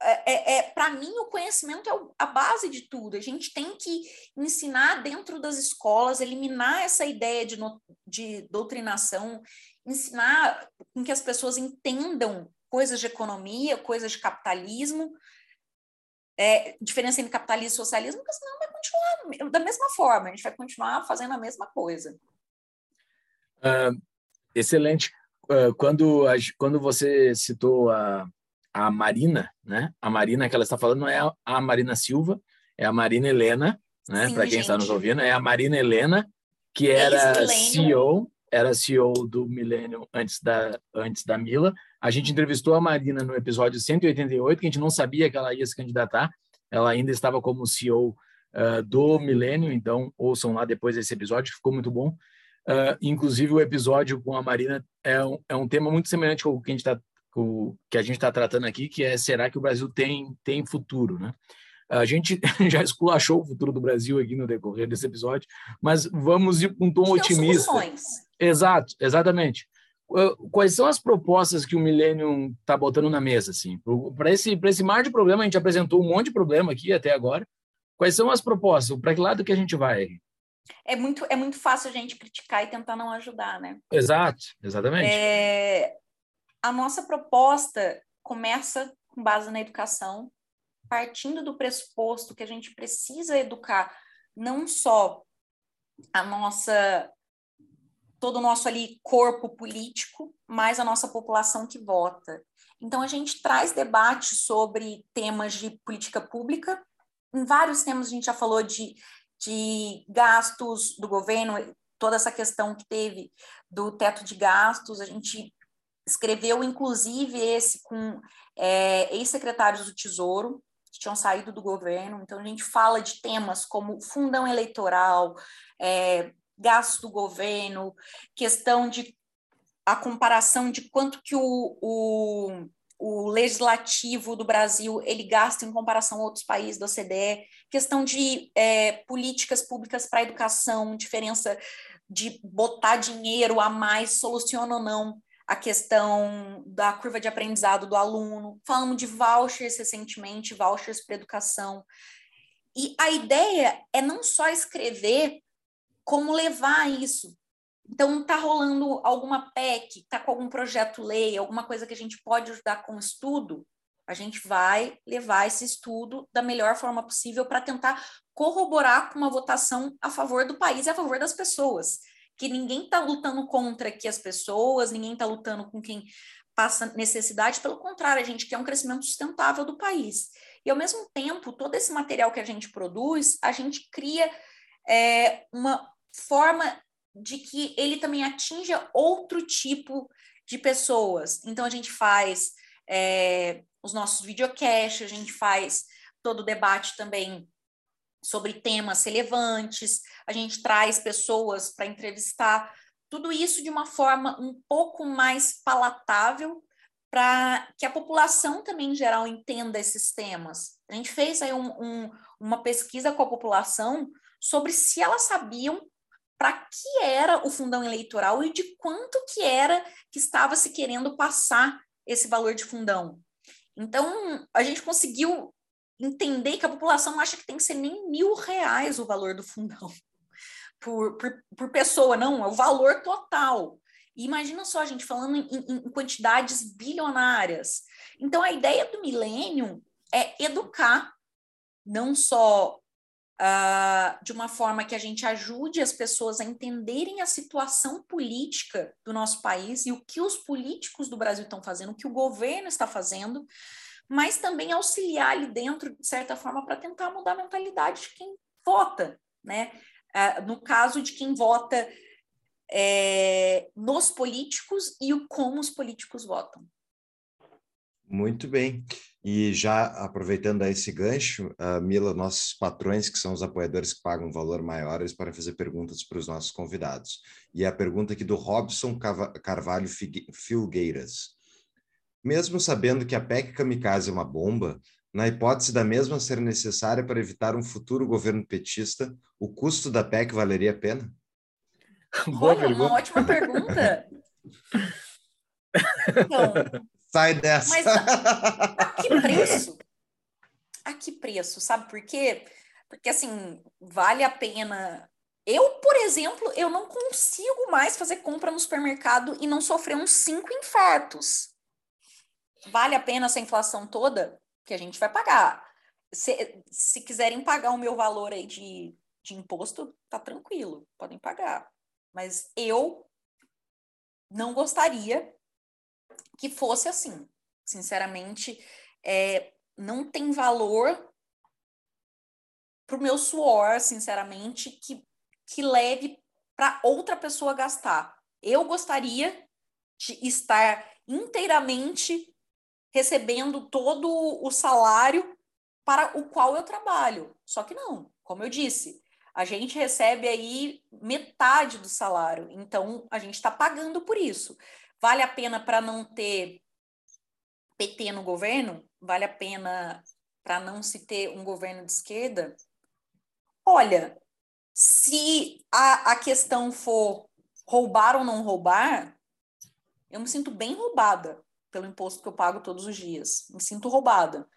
é, é, é para mim, o conhecimento é a base de tudo. A gente tem que ensinar dentro das escolas, eliminar essa ideia de, no, de doutrinação, ensinar com que as pessoas entendam coisas de economia, coisas de capitalismo, é, diferença entre capitalismo e socialismo, porque senão vai continuar da mesma forma, a gente vai continuar fazendo a mesma coisa. Uh, excelente. Uh, quando, quando você citou a, a Marina, né? A Marina que ela está falando não é a Marina Silva, é a Marina Helena, né? Para quem está nos ouvindo, é a Marina Helena, que era CEO, era CEO do Milênio antes da antes da Mila. A gente entrevistou a Marina no episódio 188, que a gente não sabia que ela ia se candidatar. Ela ainda estava como CEO uh, ah, do Milênio, então ouçam lá depois desse episódio, ficou muito bom. Uh, inclusive o episódio com a Marina é um, é um tema muito semelhante com o que a gente está o que a gente está tratando aqui, que é será que o Brasil tem, tem futuro, né? A gente já esculachou o futuro do Brasil aqui no decorrer desse episódio, mas vamos ir com um tom otimista. Soluções. Exato, exatamente. Quais são as propostas que o Millennium está botando na mesa? Assim? Para esse, esse mar de problema, a gente apresentou um monte de problema aqui até agora. Quais são as propostas? Para que lado que a gente vai? É muito, é muito fácil a gente criticar e tentar não ajudar, né? Exato, exatamente. É, a nossa proposta começa com base na educação, partindo do pressuposto que a gente precisa educar não só a nossa todo o nosso ali corpo político, mas a nossa população que vota. Então a gente traz debate sobre temas de política pública. Em vários temas a gente já falou de, de gastos do governo, toda essa questão que teve do teto de gastos, a gente escreveu inclusive esse com é, ex-secretários do Tesouro, que tinham saído do governo. Então, a gente fala de temas como fundão eleitoral, é, gasto do governo, questão de a comparação de quanto que o, o, o legislativo do Brasil ele gasta em comparação a outros países da OCDE, questão de é, políticas públicas para educação, diferença de botar dinheiro a mais soluciona ou não a questão da curva de aprendizado do aluno, falamos de vouchers recentemente, vouchers para educação. E a ideia é não só escrever, como levar isso. Então, está rolando alguma PEC, está com algum projeto-lei, alguma coisa que a gente pode ajudar com estudo, a gente vai levar esse estudo da melhor forma possível para tentar corroborar com uma votação a favor do país e a favor das pessoas que ninguém está lutando contra aqui as pessoas, ninguém está lutando com quem passa necessidade, pelo contrário, a gente quer um crescimento sustentável do país. E, ao mesmo tempo, todo esse material que a gente produz, a gente cria é, uma forma de que ele também atinja outro tipo de pessoas. Então, a gente faz é, os nossos videocasts, a gente faz todo o debate também sobre temas relevantes, a gente traz pessoas para entrevistar, tudo isso de uma forma um pouco mais palatável para que a população também em geral entenda esses temas. A gente fez aí um, um, uma pesquisa com a população sobre se elas sabiam para que era o fundão eleitoral e de quanto que era que estava se querendo passar esse valor de fundão. Então, a gente conseguiu entender que a população acha que tem que ser nem mil reais o valor do fundão por, por, por pessoa, não, é o valor total. E imagina só a gente falando em, em, quantidades bilionárias. Então, a ideia do milênio é educar, não só uh, de uma forma que a gente ajude as pessoas a entenderem a situação política do nosso país e o que os políticos do Brasil estão fazendo, o que o governo está fazendo, mas também auxiliar ali dentro, de certa forma, para tentar mudar a mentalidade de quem vota, né? Uh, no caso de quem vota é, nos políticos e o como os políticos votam. Muito bem. E já aproveitando esse gancho, uh, Mila, nossos patrões, que são os apoiadores que pagam um valor maior, eles podem fazer perguntas para os nossos convidados. E a pergunta aqui do Robson Carvalho Filgueiras. Mesmo sabendo que a PEC Kamikaze é uma bomba, na hipótese da mesma ser necessária para evitar um futuro governo petista, o custo da PEC valeria a pena? Boa Olha, pergunta. uma ótima pergunta. Então, Sai dessa. Mas a, a que preço? A que preço? Sabe por quê? Porque, assim, vale a pena eu, por exemplo, eu não consigo mais fazer compra no supermercado e não sofrer uns cinco infartos vale a pena essa inflação toda que a gente vai pagar. Se, se quiserem pagar o meu valor aí de, de imposto, tá tranquilo, podem pagar. Mas eu não gostaria que fosse assim. Sinceramente, é, não tem valor para o meu suor, sinceramente, que, que leve para outra pessoa gastar. Eu gostaria de estar inteiramente recebendo todo o salário para o qual eu trabalho. Só que não, como eu disse, a gente recebe aí metade do salário, então a gente está pagando por isso. Vale a pena para não ter PT no governo? Vale a pena para não se ter um governo de esquerda? Olha, se a, a questão for roubar ou não roubar, eu me sinto bem roubada pelo imposto que eu pago todos os dias. Me sinto roubada.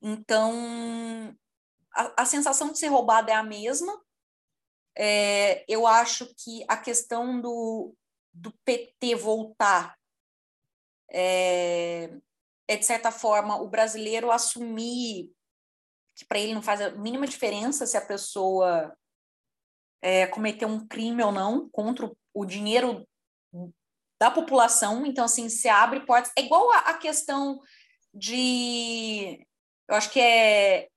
Então, a, a sensação de ser roubada é a mesma. É, eu acho que a questão do, do PT voltar é, é, de certa forma, o brasileiro assumir que para ele não faz a mínima diferença se a pessoa é, cometeu um crime ou não contra o dinheiro da população, então assim, se abre portas. É igual a, a questão de. Eu acho que é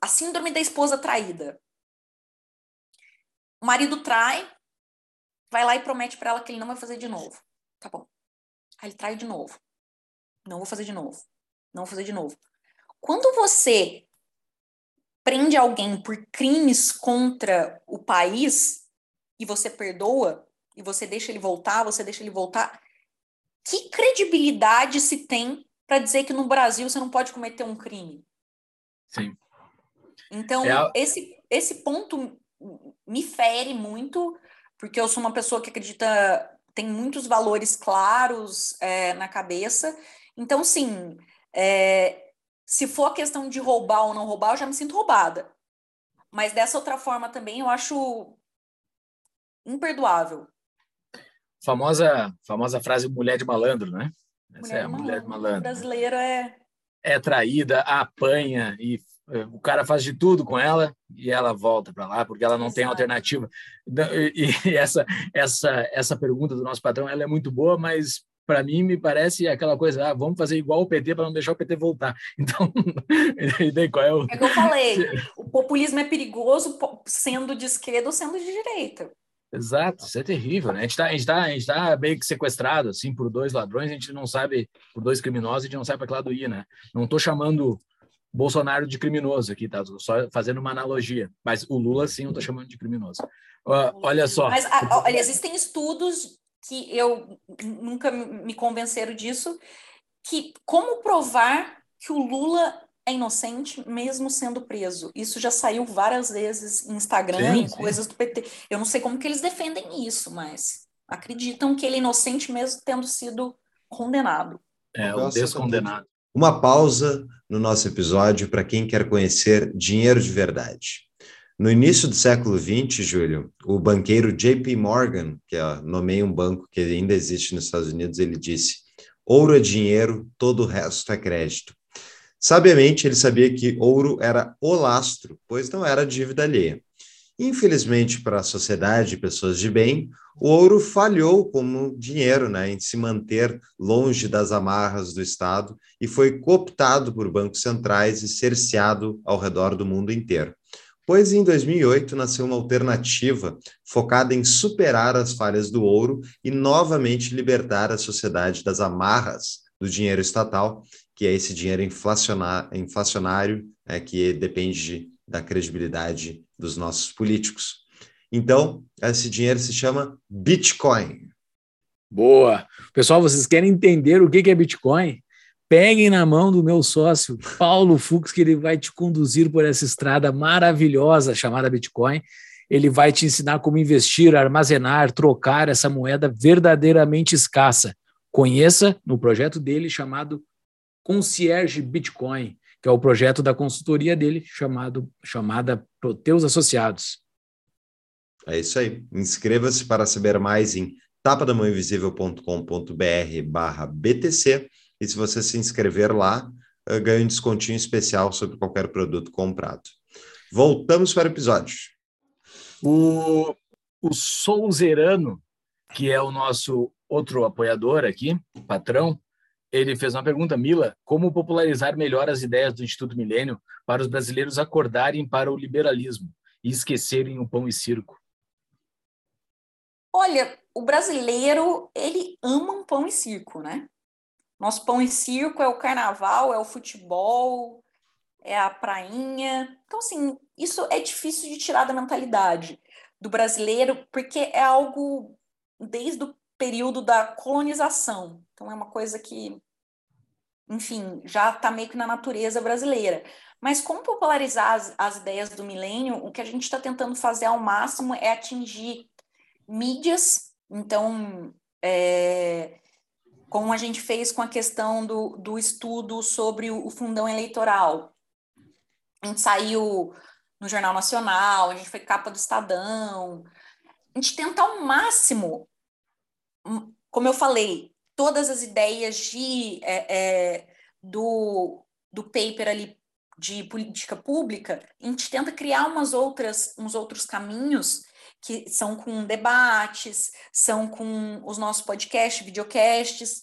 a síndrome da esposa traída. O marido trai, vai lá e promete para ela que ele não vai fazer de novo. Tá bom. Aí ele trai de novo. Não vou fazer de novo. Não vou fazer de novo. Quando você prende alguém por crimes contra o país e você perdoa, e você deixa ele voltar, você deixa ele voltar. Que credibilidade se tem para dizer que no Brasil você não pode cometer um crime? Sim. Então, é a... esse, esse ponto me fere muito, porque eu sou uma pessoa que acredita, tem muitos valores claros é, na cabeça. Então, sim, é, se for a questão de roubar ou não roubar, eu já me sinto roubada. Mas dessa outra forma também eu acho imperdoável famosa, famosa frase mulher de malandro, né? Essa mulher é a mulher de malandro. O brasileiro é é traída, apanha e é, o cara faz de tudo com ela e ela volta para lá porque ela não Exato. tem alternativa. E, essa essa essa pergunta do nosso patrão, ela é muito boa, mas para mim me parece aquela coisa, ah, vamos fazer igual o PT para não deixar o PT voltar. Então, e daí qual é o É que eu falei, o populismo é perigoso sendo de esquerda ou sendo de direita. Exato, isso é terrível, né? A gente está tá, tá meio que sequestrado, assim, por dois ladrões, a gente não sabe, por dois criminosos, a gente não sabe para que lado ir, né? Não estou chamando Bolsonaro de criminoso aqui, tá? Só fazendo uma analogia. Mas o Lula, sim, eu estou chamando de criminoso. Uh, olha só. Mas olha, existem estudos que eu nunca me convenceram disso, que como provar que o Lula é inocente mesmo sendo preso. Isso já saiu várias vezes em Instagram, sim, em coisas do PT. Eu não sei como que eles defendem isso, mas acreditam que ele é inocente mesmo tendo sido condenado. É, o descondenado. Uma pausa no nosso episódio para quem quer conhecer dinheiro de verdade. No início do século XX, Júlio, o banqueiro JP Morgan, que é, nomeia um banco que ainda existe nos Estados Unidos, ele disse: ouro é dinheiro, todo o resto é crédito. Sabiamente, ele sabia que ouro era o lastro, pois não era dívida alheia. Infelizmente, para a sociedade e pessoas de bem, o ouro falhou como dinheiro né, em se manter longe das amarras do Estado e foi cooptado por bancos centrais e cerceado ao redor do mundo inteiro. Pois em 2008 nasceu uma alternativa focada em superar as falhas do ouro e novamente libertar a sociedade das amarras do dinheiro estatal que é esse dinheiro inflacionário é, que depende da credibilidade dos nossos políticos. Então, esse dinheiro se chama Bitcoin. Boa! Pessoal, vocês querem entender o que é Bitcoin? Peguem na mão do meu sócio, Paulo Fux, que ele vai te conduzir por essa estrada maravilhosa chamada Bitcoin. Ele vai te ensinar como investir, armazenar, trocar essa moeda verdadeiramente escassa. Conheça no projeto dele chamado Concierge Bitcoin, que é o projeto da consultoria dele, chamado, chamada Proteus Associados. É isso aí. Inscreva-se para saber mais em tapadamãoinvisível.com.br barra BTC e se você se inscrever lá, eh, ganha um descontinho especial sobre qualquer produto comprado. Voltamos para o episódio. O, o Souzerano, que é o nosso outro apoiador aqui, patrão, ele fez uma pergunta, Mila, como popularizar melhor as ideias do Instituto Milênio para os brasileiros acordarem para o liberalismo e esquecerem o pão e circo? Olha, o brasileiro, ele ama um pão e circo, né? Nosso pão e circo é o carnaval, é o futebol, é a prainha. Então, assim, isso é difícil de tirar da mentalidade do brasileiro, porque é algo desde o período da colonização. Então é uma coisa que, enfim, já está meio que na natureza brasileira. Mas como popularizar as, as ideias do milênio, o que a gente está tentando fazer ao máximo é atingir mídias. Então, é, como a gente fez com a questão do, do estudo sobre o, o fundão eleitoral. A gente saiu no Jornal Nacional, a gente foi capa do Estadão. A gente tenta ao máximo como eu falei, todas as ideias de, é, é, do, do paper ali de política pública, a gente tenta criar umas outras, uns outros caminhos que são com debates, são com os nossos podcasts, videocasts,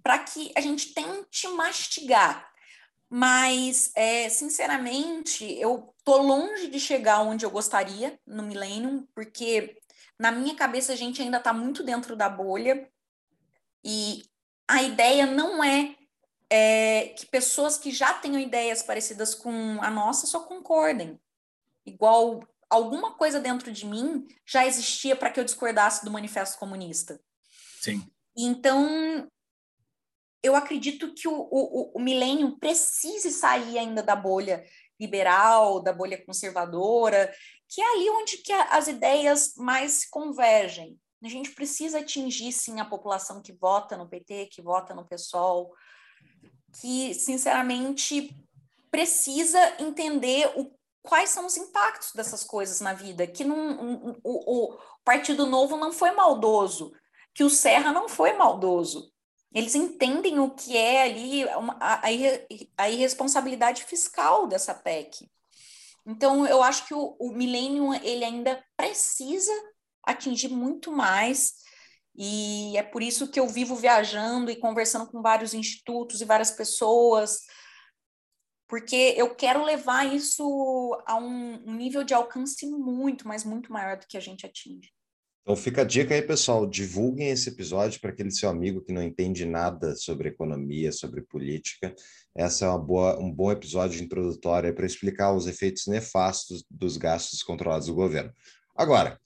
para que a gente tente mastigar. Mas, é, sinceramente, eu tô longe de chegar onde eu gostaria no Millennium, porque na minha cabeça, a gente ainda está muito dentro da bolha e a ideia não é, é, que pessoas que já tenham ideias parecidas com a nossa só concordem. Igual alguma coisa dentro de mim já existia para que eu discordasse do Manifesto Comunista. Sim. Então, eu acredito que o, o, o milênio precise sair ainda da bolha liberal, da bolha conservadora, que é ali onde que as ideias mais convergem. A gente precisa atingir, sim, a população que vota no PT, que vota no PSOL, que, sinceramente, precisa entender o, quais são os impactos dessas coisas na vida, que não, um, o, o Partido Novo não foi maldoso, que o Serra não foi maldoso. Eles entendem o que é ali uma, a, a irresponsabilidade fiscal dessa PEC. Então, eu acho que o, o Millennium, ele ainda precisa atingir muito mais, e é por isso que eu vivo viajando e conversando com vários institutos e várias pessoas, porque eu quero levar isso a um, nível de alcance muito, mas muito maior do que a gente atinge. Então fica a dica aí, pessoal, divulguem esse episódio para aquele seu amigo que não entende nada sobre economia, sobre política. Essa é uma boa, um bom episódio introdutório para explicar os efeitos nefastos dos gastos controlados do governo. Agora,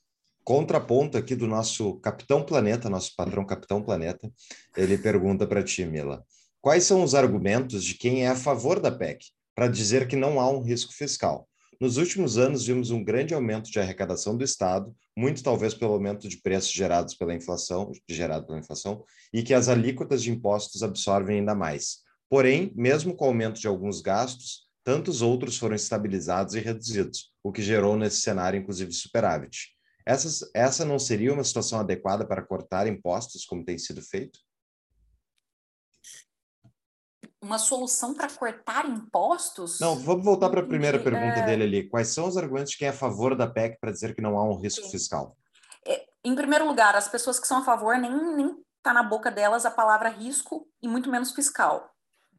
contraponto aqui do nosso Capitão Planeta, nosso patrão Capitão Planeta, ele pergunta para ti, Mila, quais são os argumentos de quem é a favor da PEC para dizer que não há um risco fiscal? Nos últimos anos, vimos um grande aumento de arrecadação do Estado, muito talvez pelo aumento de preços gerados pela inflação, gerado pela inflação, e que as alíquotas de impostos absorvem ainda mais. Porém, mesmo com o aumento de alguns gastos, tantos outros foram estabilizados e reduzidos, o que gerou nesse cenário, inclusive, superávit. Essa, essa não seria uma situação adequada para cortar impostos, como tem sido feito? uma solução para cortar impostos? Não, vamos voltar para a primeira pergunta é... dele ali. Quais são os argumentos de quem é a favor da PEC para dizer que não há um risco Sim. fiscal? É, em primeiro lugar, as pessoas que são a favor nem, nem tá na boca delas a palavra risco e muito menos fiscal.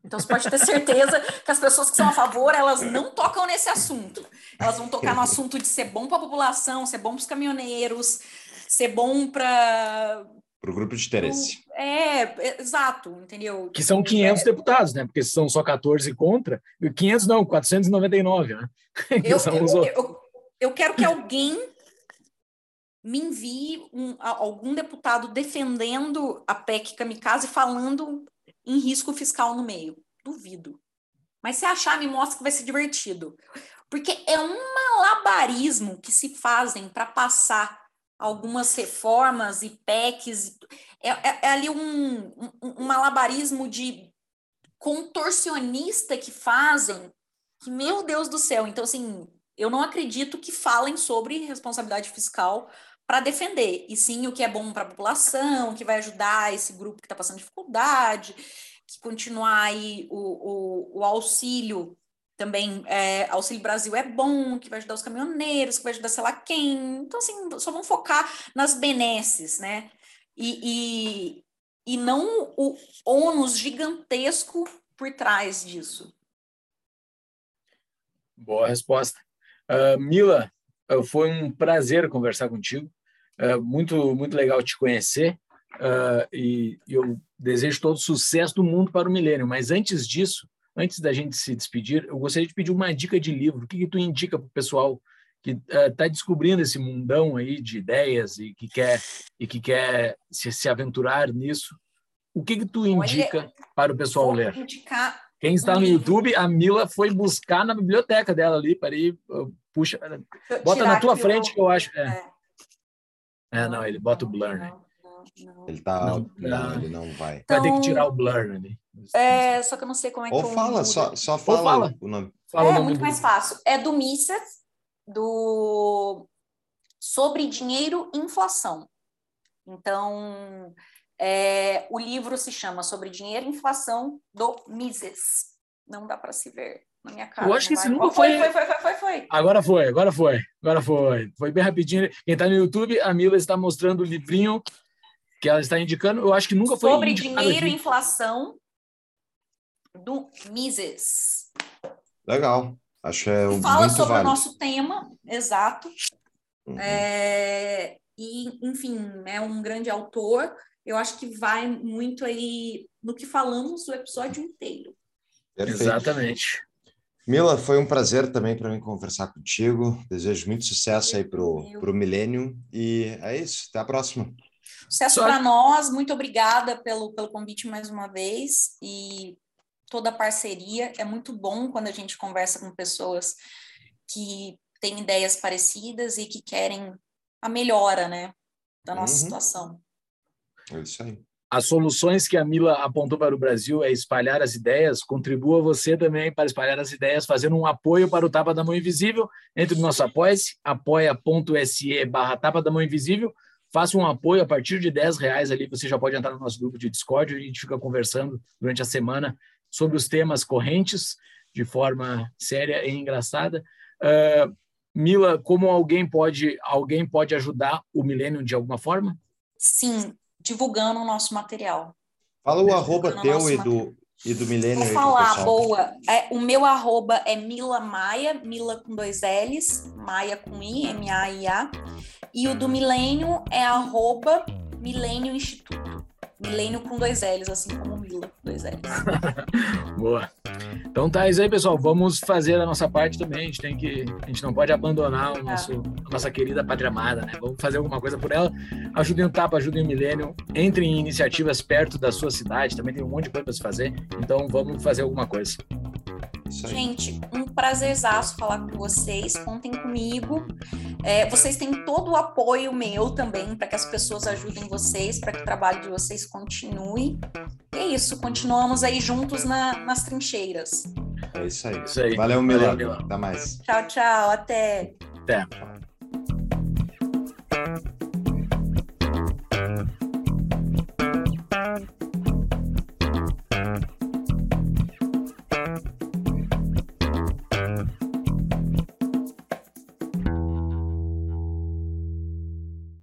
Então você pode ter certeza que as pessoas que são a favor, elas não tocam nesse assunto. Elas vão tocar no assunto de ser bom para a população, ser bom para os caminhoneiros, ser bom para para o grupo de interesse. É, exato, entendeu? Que são 500 é... deputados, né? Porque são só 14 contra, 500 não, 499, né? Eu, eu, eu, eu, quero que alguém me envie um, algum deputado defendendo a PEC Kamikaze falando em risco fiscal no meio. Duvido. Mas se achar, me mostra que vai ser divertido. Porque é um malabarismo que se fazem para passar algumas reformas e PECs. É, é, é ali um, um, um, malabarismo de contorcionista que fazem, que, meu Deus do céu. Então, assim, eu não acredito que falem sobre responsabilidade fiscal para defender, e sim o que é bom para a população, que vai ajudar esse grupo que está passando dificuldade, que continuar aí o, o, o auxílio também é, Auxílio Brasil é bom, que vai ajudar os caminhoneiros, que vai ajudar sei lá quem. Então, assim, só vamos focar nas benesses, né? E, e, e não o ônus gigantesco por trás disso. Boa resposta. Uh, Mila, foi um prazer conversar contigo. Uh, muito, muito legal te conhecer. e eu desejo todo sucesso do mundo para o milênio. Mas antes disso, antes da gente se despedir, eu gostaria de pedir uma dica de livro. O que, que tu indica para o pessoal que está uh, descobrindo esse mundão aí de ideias e que quer e que quer se, se aventurar nisso? O que, que tu indica Olha, para o pessoal ler? Quem está um no YouTube, a Mila foi buscar na biblioteca dela ali para ir uh, puxa, bota na tua frente que eu acho. É. é. é. não, ele bota o blur, né? Ele tá. Não, não, ele não vai. Então, vai ter que tirar o blur ali. É, só que eu não sei como é Ou que fala, só, só fala, fala, o nome. Fala é o nome muito do... mais fácil. É do Mises, do Sobre Dinheiro e Inflação. Então, é, o livro se chama Sobre Dinheiro e Inflação, do Mises. Não dá para se ver na minha cara. Eu acho que esse nunca foi... Foi, foi, foi, foi, foi. Agora foi, agora foi, agora foi. Foi bem rapidinho. Quem está no YouTube, a Mila está mostrando o livrinho que ela está indicando. Eu acho que nunca foi Sobre dinheiro e inflação, do Mises. Legal. Acho que é um Fala sobre válido. o nosso tema, exato. Uhum. É, e, enfim, é um grande autor. Eu acho que vai muito aí no que falamos o episódio inteiro. Perfeito. Exatamente. Mila, foi um prazer também para mim conversar contigo. Desejo muito sucesso aí para o Milênio. E é isso. Até a próxima. Sucesso para nós. Muito obrigada pelo, pelo convite mais uma vez. E toda a parceria. É muito bom quando a gente conversa com pessoas que têm ideias parecidas e que querem a melhora, né, da nossa uhum. situação. É isso aí. As soluções que a Mila apontou para o Brasil é espalhar as ideias. Contribua você também para espalhar as ideias, fazendo um apoio para o Tapa da Mão Invisível. Entre no nosso apoia-se, apoia.se barra Tapa da Mão Invisível. Faça um apoio a partir de 10 reais ali. Você já pode entrar no nosso grupo de Discord. A gente fica conversando durante a semana sobre os temas correntes de forma séria e engraçada. Uh, Mila, como alguém pode alguém pode ajudar o Millennium de alguma forma? Sim, divulgando o nosso material. Fala o arroba teu e do, e do Millennium. Vou falar, boa. É, o meu arroba é Mila Maia, Mila com dois L's, Maia com I, M-A-I-A. E o do Milênio é arroba Milênio Instituto. Milênio com dois L's, assim como Mila com dois L's. Boa. Então tá, isso aí, pessoal. Vamos fazer a nossa parte também. A gente tem que. A gente não pode abandonar o nosso, a nossa querida pátria amada, né? Vamos fazer alguma coisa por ela. Ajudem o Tapa, ajudem o Milênio. Entrem em iniciativas perto da sua cidade. Também tem um monte de coisa para se fazer. Então vamos fazer alguma coisa. Gente, um prazerzaço falar com vocês. Contem comigo. É, vocês têm todo o apoio meu também para que as pessoas ajudem vocês, para que o trabalho de vocês continue. E é isso, continuamos aí juntos na, nas trincheiras. É isso aí. Isso aí. Valeu, Mila. Até mais. Tchau, tchau. Até. Até.